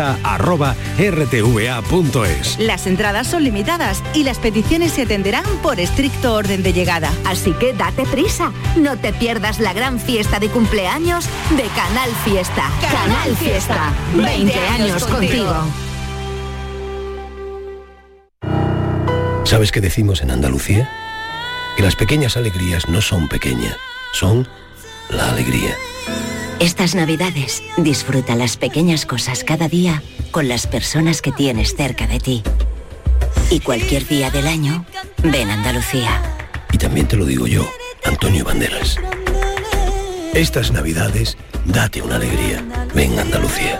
canalfiesta.rtva.es. Las entradas son limitadas y las peticiones se atenderán por estricto orden de llegada. Así que date prisa, no te pierdas la gran fiesta de cumpleaños de Canal Fiesta. Canal Fiesta, 20 años contigo. ¿Sabes qué decimos en Andalucía? Que las pequeñas alegrías no son pequeñas, son la alegría. Estas navidades disfruta las pequeñas cosas cada día con las personas que tienes cerca de ti. Y cualquier día del año, ven a Andalucía. Y también te lo digo yo, Antonio Banderas. Estas navidades, date una alegría. Ven a Andalucía.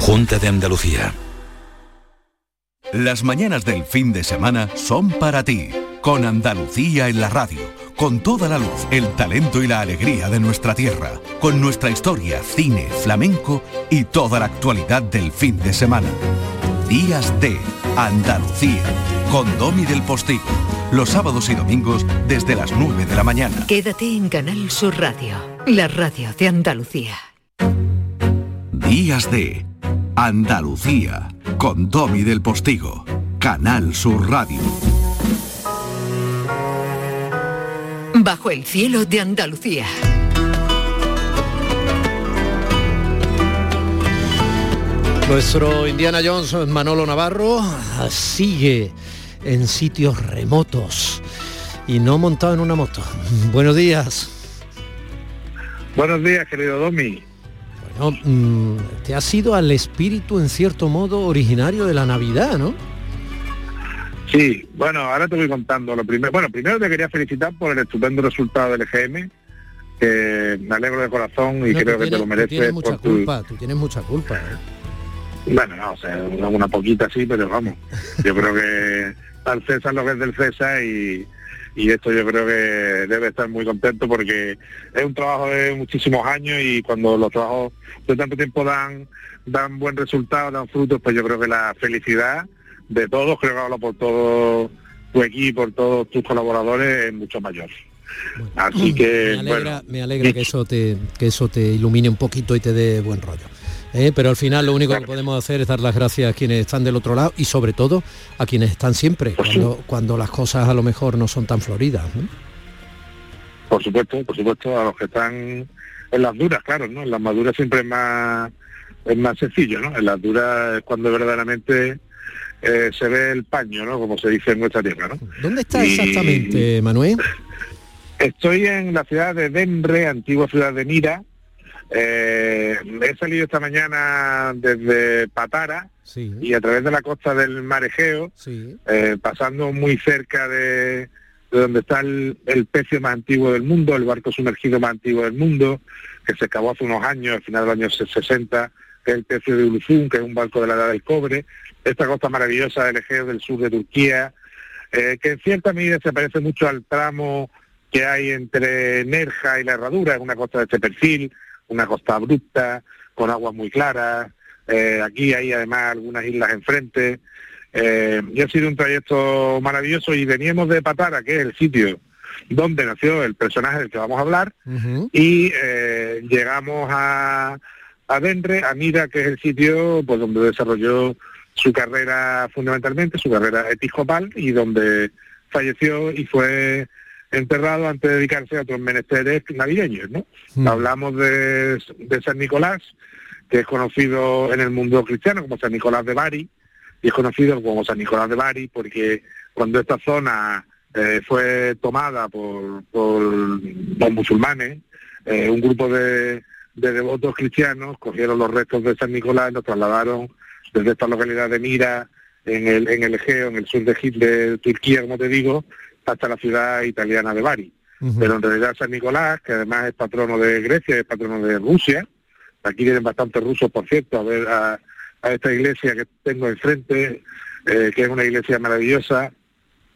Junta de Andalucía. Las mañanas del fin de semana son para ti, con Andalucía en la radio, con toda la luz, el talento y la alegría de nuestra tierra, con nuestra historia, cine, flamenco y toda la actualidad del fin de semana. Días de Andalucía, con Domi del Postigo, los sábados y domingos desde las 9 de la mañana. Quédate en Canal Sur Radio, la radio de Andalucía. Días de Andalucía con Domi del Postigo, Canal Sur Radio. Bajo el cielo de Andalucía. Nuestro Indiana Jones Manolo Navarro sigue en sitios remotos y no montado en una moto. Buenos días. Buenos días, querido Domi. Bueno, mm, te has ido al espíritu en cierto modo originario de la Navidad, ¿no? Sí, bueno, ahora te voy contando lo primero. Bueno, primero te quería felicitar por el estupendo resultado del EGM, que me alegro de corazón y No, creo tú que te lo tú mereces. tienes mucha por tu- culpa, tú tienes mucha culpa. ¿eh? Bueno, no, o sea, una, una poquita sí, pero vamos. Yo creo que al César lo que es del César y, y esto yo creo que debe estar muy contento porque es un trabajo de muchísimos años y cuando los trabajos de tanto tiempo dan dan buen resultado, dan frutos, pues yo creo que la felicidad de todos, creo que hablo por todo tu equipo, por todos tus colaboradores, es mucho mayor. Así que, me alegra, bueno, me alegra que eso te que eso te ilumine un poquito y te dé buen rollo. ¿eh? Pero al final lo único que podemos hacer es dar las gracias a quienes están del otro lado y sobre todo a quienes están siempre Pues cuando, cuando las cosas a lo mejor no son tan floridas. ¿no? Por supuesto, por supuesto, a los que están en las duras, claro, ¿no? En las maduras siempre es más, es más sencillo, ¿no? En las duras es cuando verdaderamente eh, se ve el paño, ¿no? Como se dice en nuestra tierra, ¿no? ¿Dónde está Y- exactamente, Manuel? Estoy en la ciudad de Denre, antigua ciudad de Mira. Eh, he salido esta mañana desde Patara y a través de la costa del Mar Egeo, eh, pasando muy cerca de, de donde está el, el pecio más antiguo del mundo, el barco sumergido más antiguo del mundo, que se acabó hace unos años, al final de los años 60, que es el pecio de Uluzun, que es un barco de la edad del cobre, esta costa maravillosa del Egeo del sur de Turquía, eh, que en cierta medida se parece mucho al tramo que hay entre Nerja y la Herradura, es una costa de este perfil, una costa abrupta, con aguas muy claras, eh, aquí hay además algunas islas enfrente, eh, y ha sido un trayecto maravilloso y veníamos de Patara, que es el sitio donde nació el personaje del que vamos a hablar, y eh, llegamos a, a Denre, a Mira, que es el sitio pues donde desarrolló su carrera fundamentalmente, su carrera episcopal, y donde falleció y fue enterrado antes de dedicarse a otros menesteres navideños, ¿no? Hablamos de, de San Nicolás, que es conocido en el mundo cristiano como San Nicolás de Bari, y es conocido como San Nicolás de Bari porque cuando esta zona eh, fue tomada por, por los musulmanes, eh, un grupo de, de devotos cristianos cogieron los restos de San Nicolás y los trasladaron desde esta localidad de Mira, en el, en el Egeo, en el sur de, de Turquía, como te digo, hasta la ciudad italiana de Bari. Pero en realidad San Nicolás, que además es patrono de Grecia, es patrono de Rusia, aquí vienen bastantes rusos, por cierto, a ver a, a esta iglesia que tengo enfrente, eh, que es una iglesia maravillosa,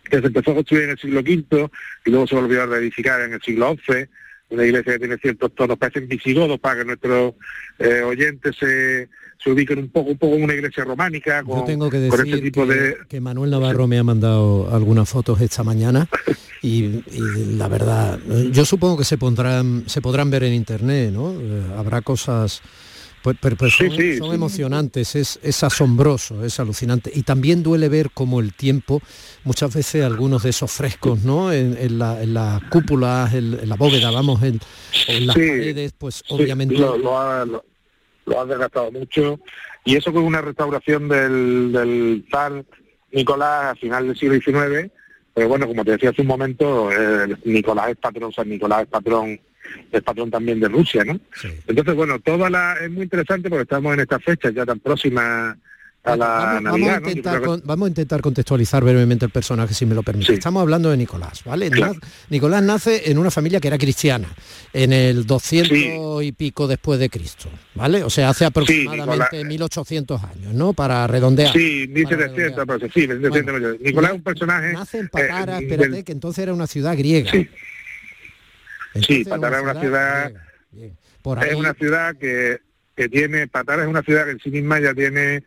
que se empezó a construir en el siglo V y luego se volvió a reedificar en el siglo XI, una iglesia que tiene ciertos tonos, parecen visigodos para que nuestros eh, oyentes se, se ubiquen un poco, un poco en una iglesia románica, con, Yo tengo que decir este tipo que, de... que Manuel Navarro me ha mandado algunas fotos esta mañana y, y la verdad, yo supongo que se pondrán, se podrán ver en internet, ¿no? Eh, habrá cosas, pues, pero, pero son, sí, son sí. emocionantes, es, es asombroso, es alucinante. Y también duele ver cómo el tiempo, muchas veces algunos de esos frescos, ¿no? En, en la, en las cúpulas, en, en la bóveda, vamos, en, las paredes, pues obviamente... lo, lo ha, lo, lo ha desgastado mucho. Y eso con una restauración del, del zar Nicolás a final del siglo XIX, pero bueno, como te decía hace un momento, eh, Nicolás es patrón, San Nicolás es patrón, es patrón también de Rusia, ¿no? Entonces, bueno, toda la, es muy interesante porque estamos en estas fechas ya tan próximas a la Vamos, vamos Navidad, vamos a intentar contextualizar brevemente el personaje, si me lo permite. Estamos hablando de Nicolás, ¿vale? Claro. Nicolás nace en una familia que era cristiana, en el 200 y pico después de Cristo, ¿vale? O sea, hace aproximadamente Nicolás- 1800 años, ¿no? Para redondear. Sí, 1700, pero sí, 1700. Nicolás es un personaje... Nace en Patara, eh, espérate, del- que entonces era una ciudad griega. Sí, Patara es una ciudad, Por es una ciudad que, que tiene, Patara es una ciudad que en sí misma ya tiene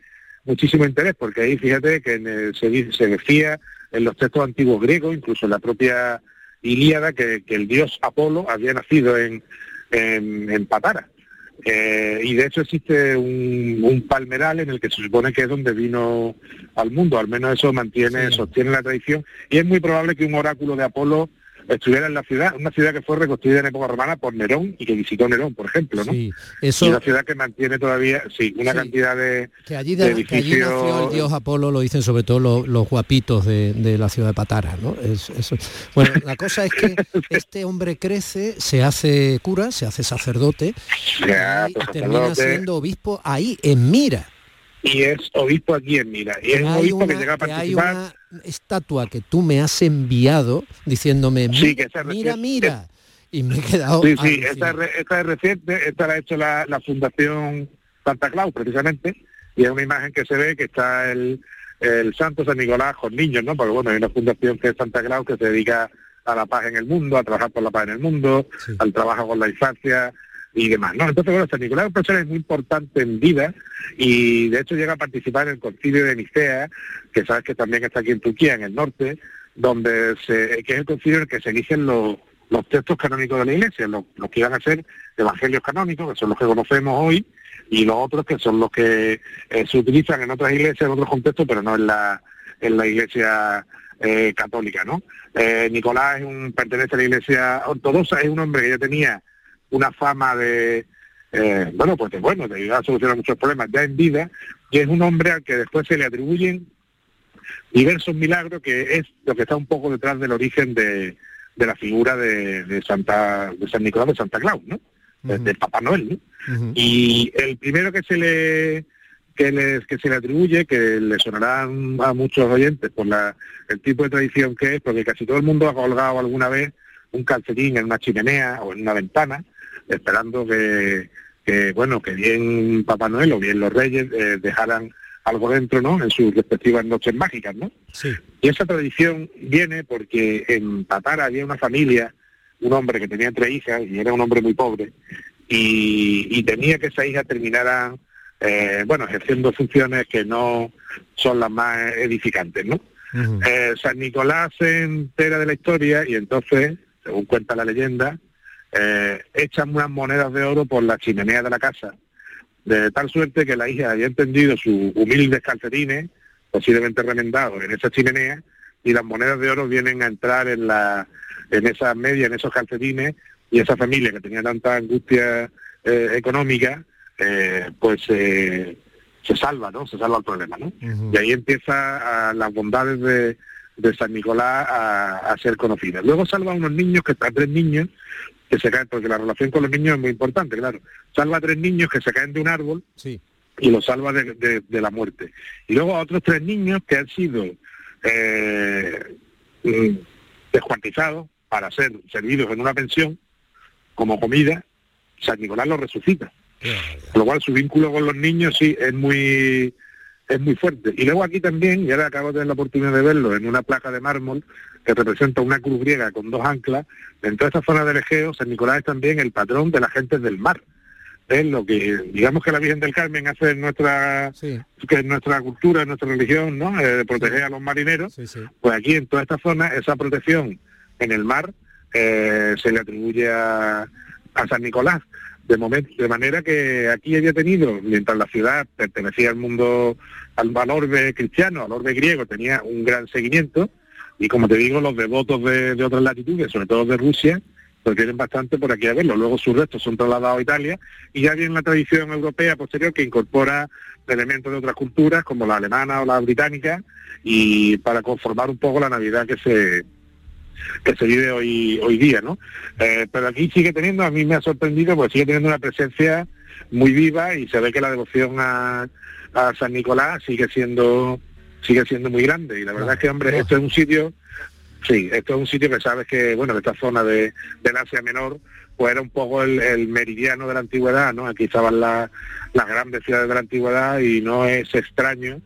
muchísimo interés, porque ahí fíjate que en el- se, se decía en los textos antiguos griegos, incluso en la propia Ilíada, que, que el dios Apolo había nacido en, en, en Patara. Eh, y de hecho existe un, un palmeral en el que se supone que es donde vino al mundo, al menos eso mantiene, sostiene la tradición, y es muy probable que un oráculo de Apolo estuviera en la ciudad, una ciudad que fue reconstruida en época romana por Nerón y que visitó Nerón, por ejemplo, ¿no? Sí, Y eso una ciudad que mantiene todavía, sí, una Sí. cantidad de, que allí, de de- que allí nació el dios Apolo, lo dicen sobre todo los, los guapitos de, de la ciudad de Patara, ¿no? Es- eso. Bueno, la cosa es que este hombre crece, se hace cura, se hace sacerdote Ya, y pues, termina sacerdote. siendo obispo ahí, en Mira. Y es obispo aquí en Mira. Y es un obispo que llega a que hay participar. una estatua que tú me has enviado diciéndome, Sí, mira, que mira. Y me he quedado... Sí, sí, esta esta es reciente, esta la ha hecho la, la Fundación Santa Claus, precisamente, y es una imagen que se ve que está el, el Santo San Nicolás con niños, ¿no? Porque bueno, hay una fundación que es Santa Claus que se dedica a la paz en el mundo, a trabajar por la paz en el mundo, al trabajo con la infancia y demás, ¿no? Entonces, bueno, San Nicolás es un personaje muy importante en vida y de hecho llega a participar en el concilio de Nicea, que sabes que también está aquí en Turquía, en el norte, donde se, que es el concilio en el que se eligen los, los textos canónicos de la Iglesia, los, los que iban a ser evangelios canónicos, que son los que conocemos hoy, y los otros que son los que eh, se utilizan en otras iglesias, en otros contextos, pero no en la, en la iglesia eh, católica, ¿no? Eh, Nicolás es un, pertenece a la iglesia ortodoxa, es un hombre que ya tenía una fama de, eh, bueno, pues de bueno, de ayudar a solucionar muchos problemas ya en vida, y es un hombre al que después se le atribuyen diversos milagros, que es lo que está un poco detrás del origen de, de la figura de, de Santa de San Nicolás de Santa Claus, ¿no? De- Del Papá Noel, ¿no? Y el primero que se le que, les, que se le atribuye, que le sonará a muchos oyentes por la, el tipo de tradición que es, porque casi todo el mundo ha colgado alguna vez un calcetín en una chimenea o en una ventana, esperando que, que bueno, que bien Papá Noel o bien los Reyes eh, dejaran algo dentro, ¿no? En sus respectivas noches mágicas, ¿no? Y esa tradición viene porque en Patara había una familia, un hombre que tenía tres hijas y era un hombre muy pobre, y, y temía que esa hija terminara, eh, bueno, ejerciendo funciones que no son las más edificantes, ¿no? Eh, San Nicolás se entera de la historia y entonces, según cuenta la leyenda, eh, echan unas monedas de oro por la chimenea de la casa, de tal suerte que la hija había entendido sus humildes calcetines, posiblemente remendados en esa chimenea, y las monedas de oro vienen a entrar en la en esa media, en esos calcetines, y esa familia que tenía tanta angustia eh, económica, eh, pues eh, se salva, ¿no? Se salva el problema, ¿no? Y ahí empieza a, las bondades de, de San Nicolás a, a ser conocidas. Luego salva a unos niños, que a tres niños, que se caen, porque la relación con los niños es muy importante, claro. Salva a tres niños que se caen de un árbol y los salva de, de- de la muerte. Y luego a otros tres niños que han sido eh, descuartizados para ser servidos en una pensión como comida, San Nicolás los resucita. Con lo cual su vínculo con los niños sí es muy es muy fuerte. Y luego aquí también, y ahora acabo de tener la oportunidad de verlo, en una placa de mármol que representa una cruz griega con dos anclas, dentro de esta zona del Egeo, San Nicolás es también el patrón de la gente del mar. Es lo que, digamos que la Virgen del Carmen hace en nuestra, que en nuestra cultura, en nuestra religión, ¿no? Eh, de proteger a los marineros, pues aquí en toda esta zona, esa protección en el mar eh, se le atribuye a, a San Nicolás. De, momento, de manera que aquí había tenido, mientras la ciudad pertenecía al mundo, al, al orbe cristiano, al orbe griego, tenía un gran seguimiento, y como te digo, los devotos de, otras latitudes, sobre todo de Rusia, vienen bastante por aquí a verlo. Luego sus restos son trasladados a Italia, y ya viene la tradición europea posterior que incorpora elementos de otras culturas, como la alemana o la británica, y para conformar un poco la Navidad que se que se vive hoy hoy día, ¿no? Eh, pero aquí sigue teniendo, a mí me ha sorprendido, pues sigue teniendo una presencia muy viva y se ve que la devoción a, a San Nicolás sigue siendo sigue siendo muy grande. Y la verdad es que hombre esto es un sitio sí esto es un sitio que sabes que bueno esta zona de del Asia Menor pues era un poco el, el meridiano de la antigüedad no aquí estaban la- las grandes ciudades de la antigüedad y no es extraño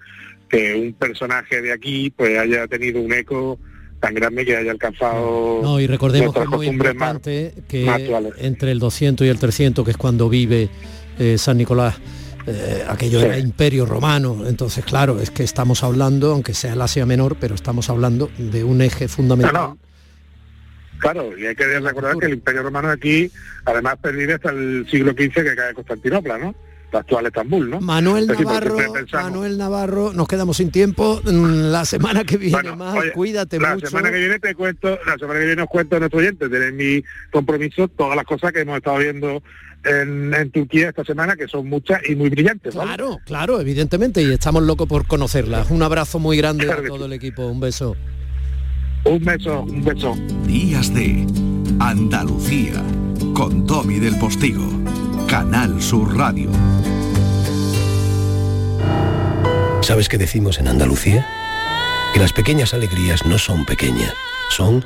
que un personaje de aquí pues haya tenido un eco tan grande que haya alcanzado No, y recordemos que es muy más, importante más que entre el 200 y el 300, que es cuando vive eh, San Nicolás, eh, aquello era imperio romano, entonces claro, es que estamos hablando, aunque sea el Asia Menor, pero estamos hablando de un eje fundamental. Claro, y hay que recordar que el Imperio Romano aquí, además pervive hasta el siglo XV que cae Constantinopla, ¿no? La actual Estambul, ¿no? Manuel decir, Navarro, Manuel Navarro, nos quedamos sin tiempo. Mm, La semana que viene más, Oye, cuídate la mucho. semana que viene te cuento, la semana que viene os cuento a nuestros oyentes, tenéis mi compromiso, todas las cosas que hemos estado viendo en, en Turquía esta semana, que son muchas y muy brillantes. ¿vale? Claro, claro, evidentemente, y estamos locos por conocerlas. Un abrazo muy grande a todo el equipo, un beso. Un beso, un beso. Días de Andalucía con Domi del Postigo, Canal Sur Radio. ¿Sabes qué decimos en Andalucía? Que las pequeñas alegrías no son pequeñas, son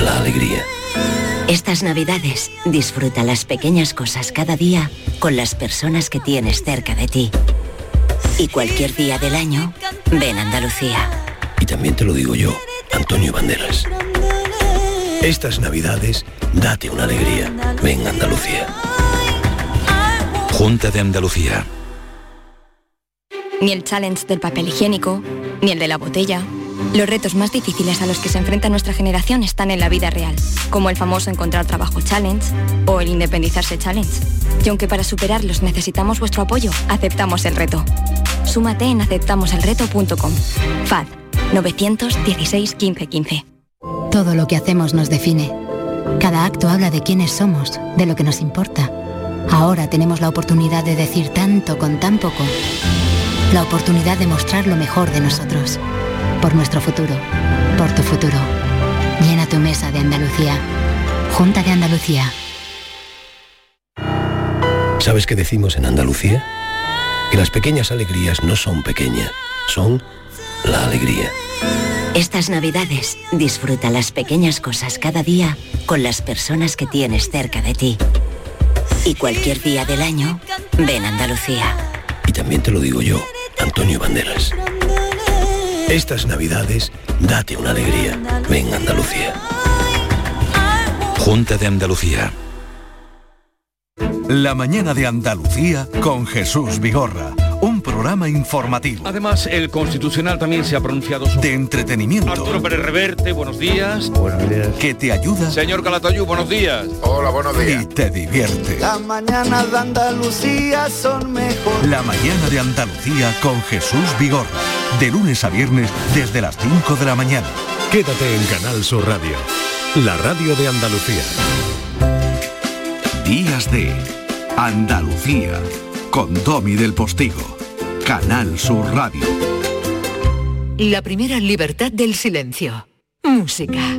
la alegría. Estas navidades disfruta las pequeñas cosas cada día con las personas que tienes cerca de ti. Y cualquier día del año, ven a Andalucía. Y también te lo digo yo, Antonio Banderas. Estas navidades, date una alegría. Ven a Andalucía. Junta de Andalucía. Ni el challenge del papel higiénico, ni el de la botella. Los retos más difíciles a los que se enfrenta nuestra generación están en la vida real, como el famoso encontrar trabajo challenge o el independizarse challenge. Y aunque para superarlos necesitamos vuestro apoyo, aceptamos el reto. Súmate en aceptamoselreto.com. FAD 916 15 15. Todo lo que hacemos nos define. Cada acto habla de quiénes somos, de lo que nos importa. Ahora tenemos la oportunidad de decir tanto con tan poco. La oportunidad de mostrar lo mejor de nosotros. Por nuestro futuro. Por tu futuro. Llena tu mesa de Andalucía. Junta de Andalucía. ¿Sabes qué decimos en Andalucía? Que las pequeñas alegrías no son pequeñas, son la alegría. Estas navidades disfruta las pequeñas cosas cada día con las personas que tienes cerca de ti. Y cualquier día del año, ven a Andalucía. Y también te lo digo yo, Antonio Banderas. Estas navidades, date una alegría. Ven Andalucía. Junta de Andalucía. La mañana de Andalucía con Jesús Vigorra. Un programa informativo. Además, el Constitucional también se ha pronunciado sobre... De entretenimiento. Arturo Pérez Reverte, buenos días. Buenos días. Que te ayuda Señor Calatayú, buenos días. Hola, buenos y te divierte. Las mañanas de Andalucía son mejor. La mañana de Andalucía con Jesús Vigorra. De lunes a viernes desde las 5 de la mañana. Quédate en Canal Sur Radio, la radio de Andalucía. Días de Andalucía con Domi del Postigo. Canal Sur Radio. La primera libertad del silencio. Música.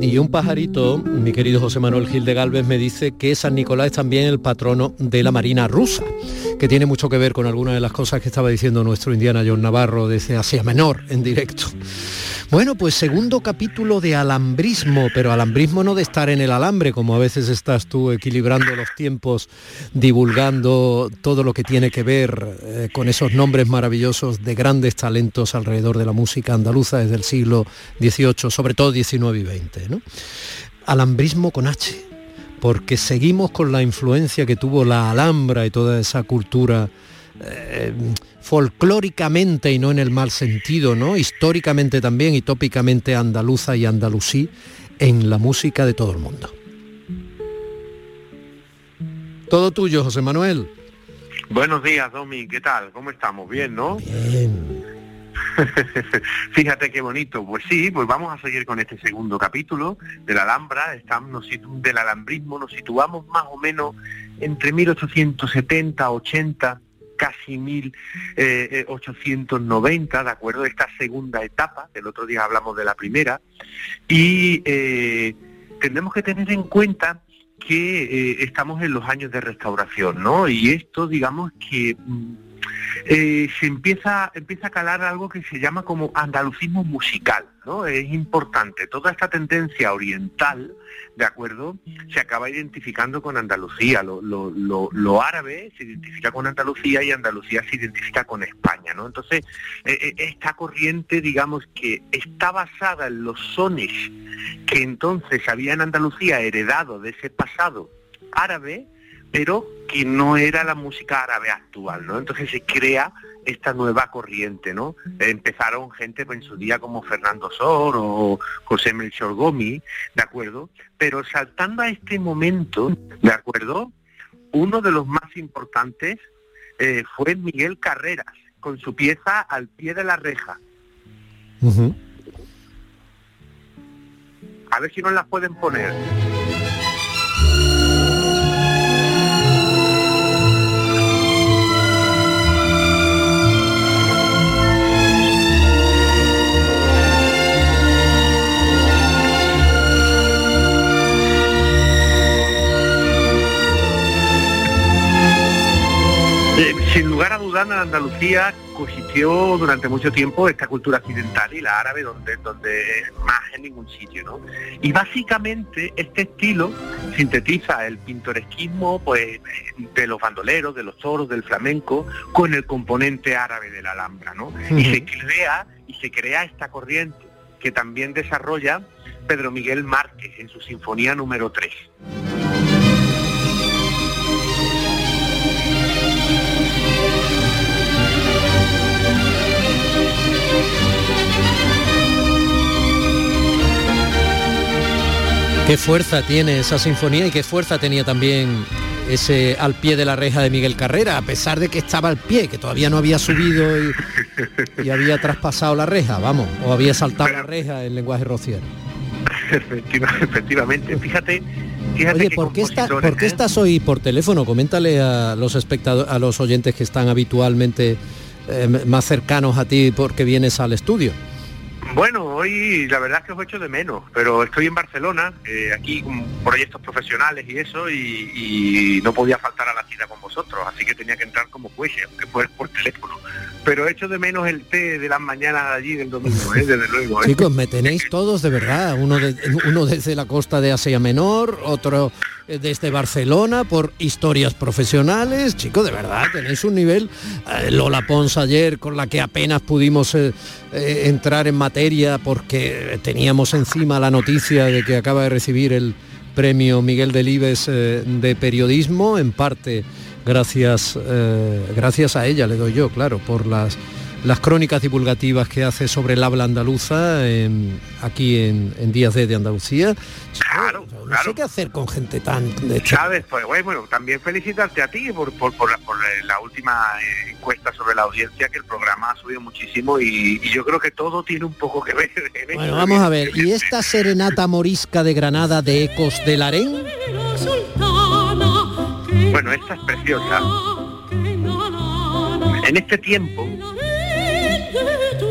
Y un pajarito, mi querido José Manuel Gil de Galvez, me dice que San Nicolás es también el patrono de la Marina rusa, que tiene mucho que ver con algunas de las cosas que estaba diciendo nuestro Indiana John Navarro desde Asia Menor en directo. Bueno, pues segundo capítulo de alambrismo, pero alambrismo no de estar en el alambre, como a veces estás tú equilibrando los tiempos, divulgando todo lo que tiene que ver eh, con esos nombres maravillosos de grandes talentos alrededor de la música andaluza desde el siglo XVIII, sobre todo XIX y XX. ¿no? Alambrismo con H, porque seguimos con la influencia que tuvo la Alhambra y toda esa cultura eh, folclóricamente y no en el mal sentido, ¿no? Históricamente también y tópicamente andaluza y andalusí en la música de todo el mundo. Todo tuyo, José Manuel. Buenos días, Domi, ¿qué tal? ¿Cómo estamos? Bien, ¿no? Bien. Fíjate qué bonito. Pues sí, pues vamos a seguir con este segundo capítulo de la Alhambra, estamos, del alambrismo, nos situamos más o menos entre 1870, 80, casi 1890, ¿de acuerdo? Esta segunda etapa, el otro día hablamos de la primera, y eh, tendremos que tener en cuenta que eh, estamos en los años de restauración, ¿no? Y esto, digamos que mm, eh, se empieza, empieza a calar algo que se llama como andalucismo musical, ¿no? Es importante. Toda esta tendencia oriental, ¿de acuerdo? Se acaba identificando con Andalucía. Lo, lo- lo- árabe se identifica con Andalucía y Andalucía se identifica con España, ¿no? Entonces, eh, eh, esta corriente, digamos que está basada en los sones que entonces había en Andalucía heredado de ese pasado árabe, pero que no era la música árabe actual, ¿no? Entonces se crea esta nueva corriente, ¿no? Empezaron gente pues, en su día como Fernando Sor o José Melchor Gomi, ¿de acuerdo? Pero saltando a este momento, ¿de acuerdo? Uno de los más importantes eh, fue Miguel Carreras, con su pieza Al pie de la reja. A ver si nos las pueden poner. Sin lugar a dudar, en Andalucía coexistió durante mucho tiempo esta cultura occidental y la árabe donde, donde más en ningún sitio, ¿no? Y básicamente este estilo sintetiza el pintoresquismo pues, de los bandoleros, de los toros, del flamenco, con el componente árabe de la Alhambra, ¿no? Y se crea, y se crea esta corriente que también desarrolla Pedro Miguel Márquez en su Sinfonía número 3. Qué fuerza tiene esa sinfonía y qué fuerza tenía también ese al pie de la reja de Miguel Carrera, a pesar de que estaba al pie, que todavía no había subido y, había traspasado la reja, vamos, o había saltado la reja en lenguaje rociero. efectivamente, fíjate, fíjate Oye, ¿por qué, ¿por qué ¿eh? estás hoy por teléfono? Coméntale a los espectadores, a los oyentes que están habitualmente eh, más cercanos a ti porque vienes al estudio. Bueno, hoy la verdad es que os hecho de menos, pero estoy en Barcelona, eh, aquí con proyectos profesionales y eso, y, no podía faltar a la cita con vosotros, así que tenía que entrar como fuese, aunque fuera por teléfono. Pero he hecho de menos el té de las mañanas allí del domingo, ¿eh? desde luego. ¿eh? Chicos, me tenéis todos de verdad, uno, uno desde la costa de Asia Menor, otro desde Barcelona por historias profesionales. Chicos, de verdad, tenéis un nivel. Lola Pons ayer, con la que apenas pudimos entrar en materia porque teníamos encima la noticia de que acaba de recibir el premio Miguel Delibes eh, de periodismo, en parte gracias, eh, gracias a ella le doy yo, claro, por las las crónicas divulgativas que hace sobre el habla andaluza aquí en, Días de, de Andalucía. Claro, no sé qué hacer con gente tan de Sabes, pues bueno, también felicitarte a ti por, por, la, última eh, encuesta sobre la audiencia, que el programa ha subido muchísimo y, yo creo que todo tiene un poco que ver. bueno, vamos a ver, ¿y esta serenata morisca de Granada de Ecos del Harén? Bueno, esta es preciosa. En este tiempo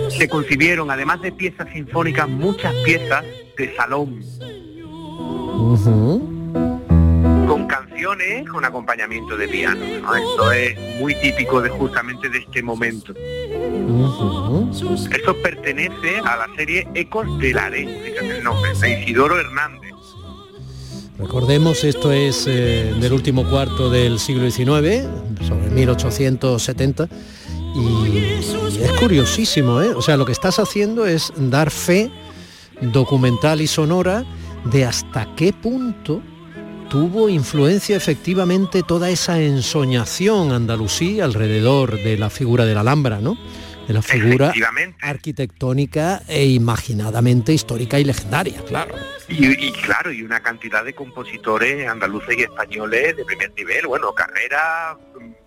se concibieron, además de piezas sinfónicas, muchas piezas de salón. Con canciones con acompañamiento de piano. Esto es muy típico de justamente de este momento. Esto pertenece a la serie Ecos de la el nombre, de Isidoro Hernández. Recordemos, esto es eh, del último cuarto del siglo XIX, sobre 1870 y es curiosísimo, ¿eh? O sea, lo que estás haciendo es dar fe documental y sonora de hasta qué punto tuvo influencia efectivamente toda esa ensoñación andalusí alrededor de la figura de la Alhambra, ¿no? De la figura arquitectónica e imaginadamente histórica y legendaria, claro. Y, y, claro, y una cantidad de compositores andaluces y españoles de primer nivel, bueno, Carrera,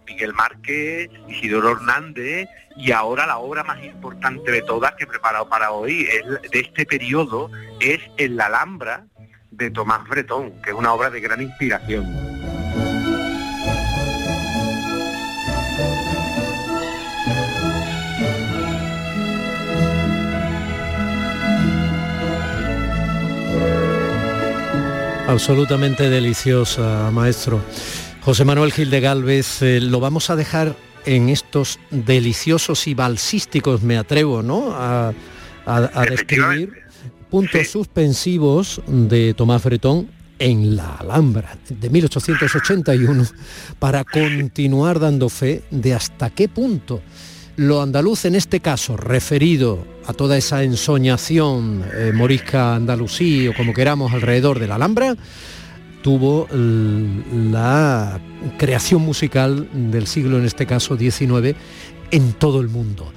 Miguel Márquez, Isidoro Hernández y ahora la obra más importante de todas que he preparado para hoy es de este periodo es En la Alhambra de Tomás Bretón, que es una obra de gran inspiración. Absolutamente deliciosa, maestro. José Manuel Gil de Galvez, eh, lo vamos a dejar en estos deliciosos y balsísticos, me atrevo, ¿no? A, describir puntos suspensivos de Tomás Bretón en la Alhambra de 1881 para continuar dando fe de hasta qué punto lo andaluz en este caso, referido a toda esa ensoñación eh, morisca andalusí o como queramos alrededor de la Alhambra, tuvo la creación musical del siglo, en este caso 19, en todo el mundo.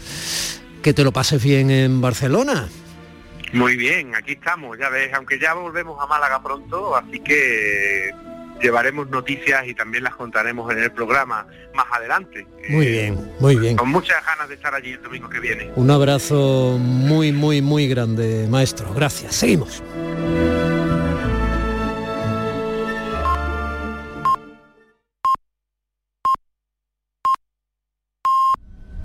Que te lo pases bien en Barcelona. Muy bien, aquí estamos, ya ves, aunque ya volvemos a Málaga pronto, así que llevaremos noticias y también las contaremos en el programa más adelante. Muy bien, muy bien. Con muchas ganas de estar allí el domingo que viene. Un abrazo muy, muy, muy grande, maestro. Gracias. Seguimos.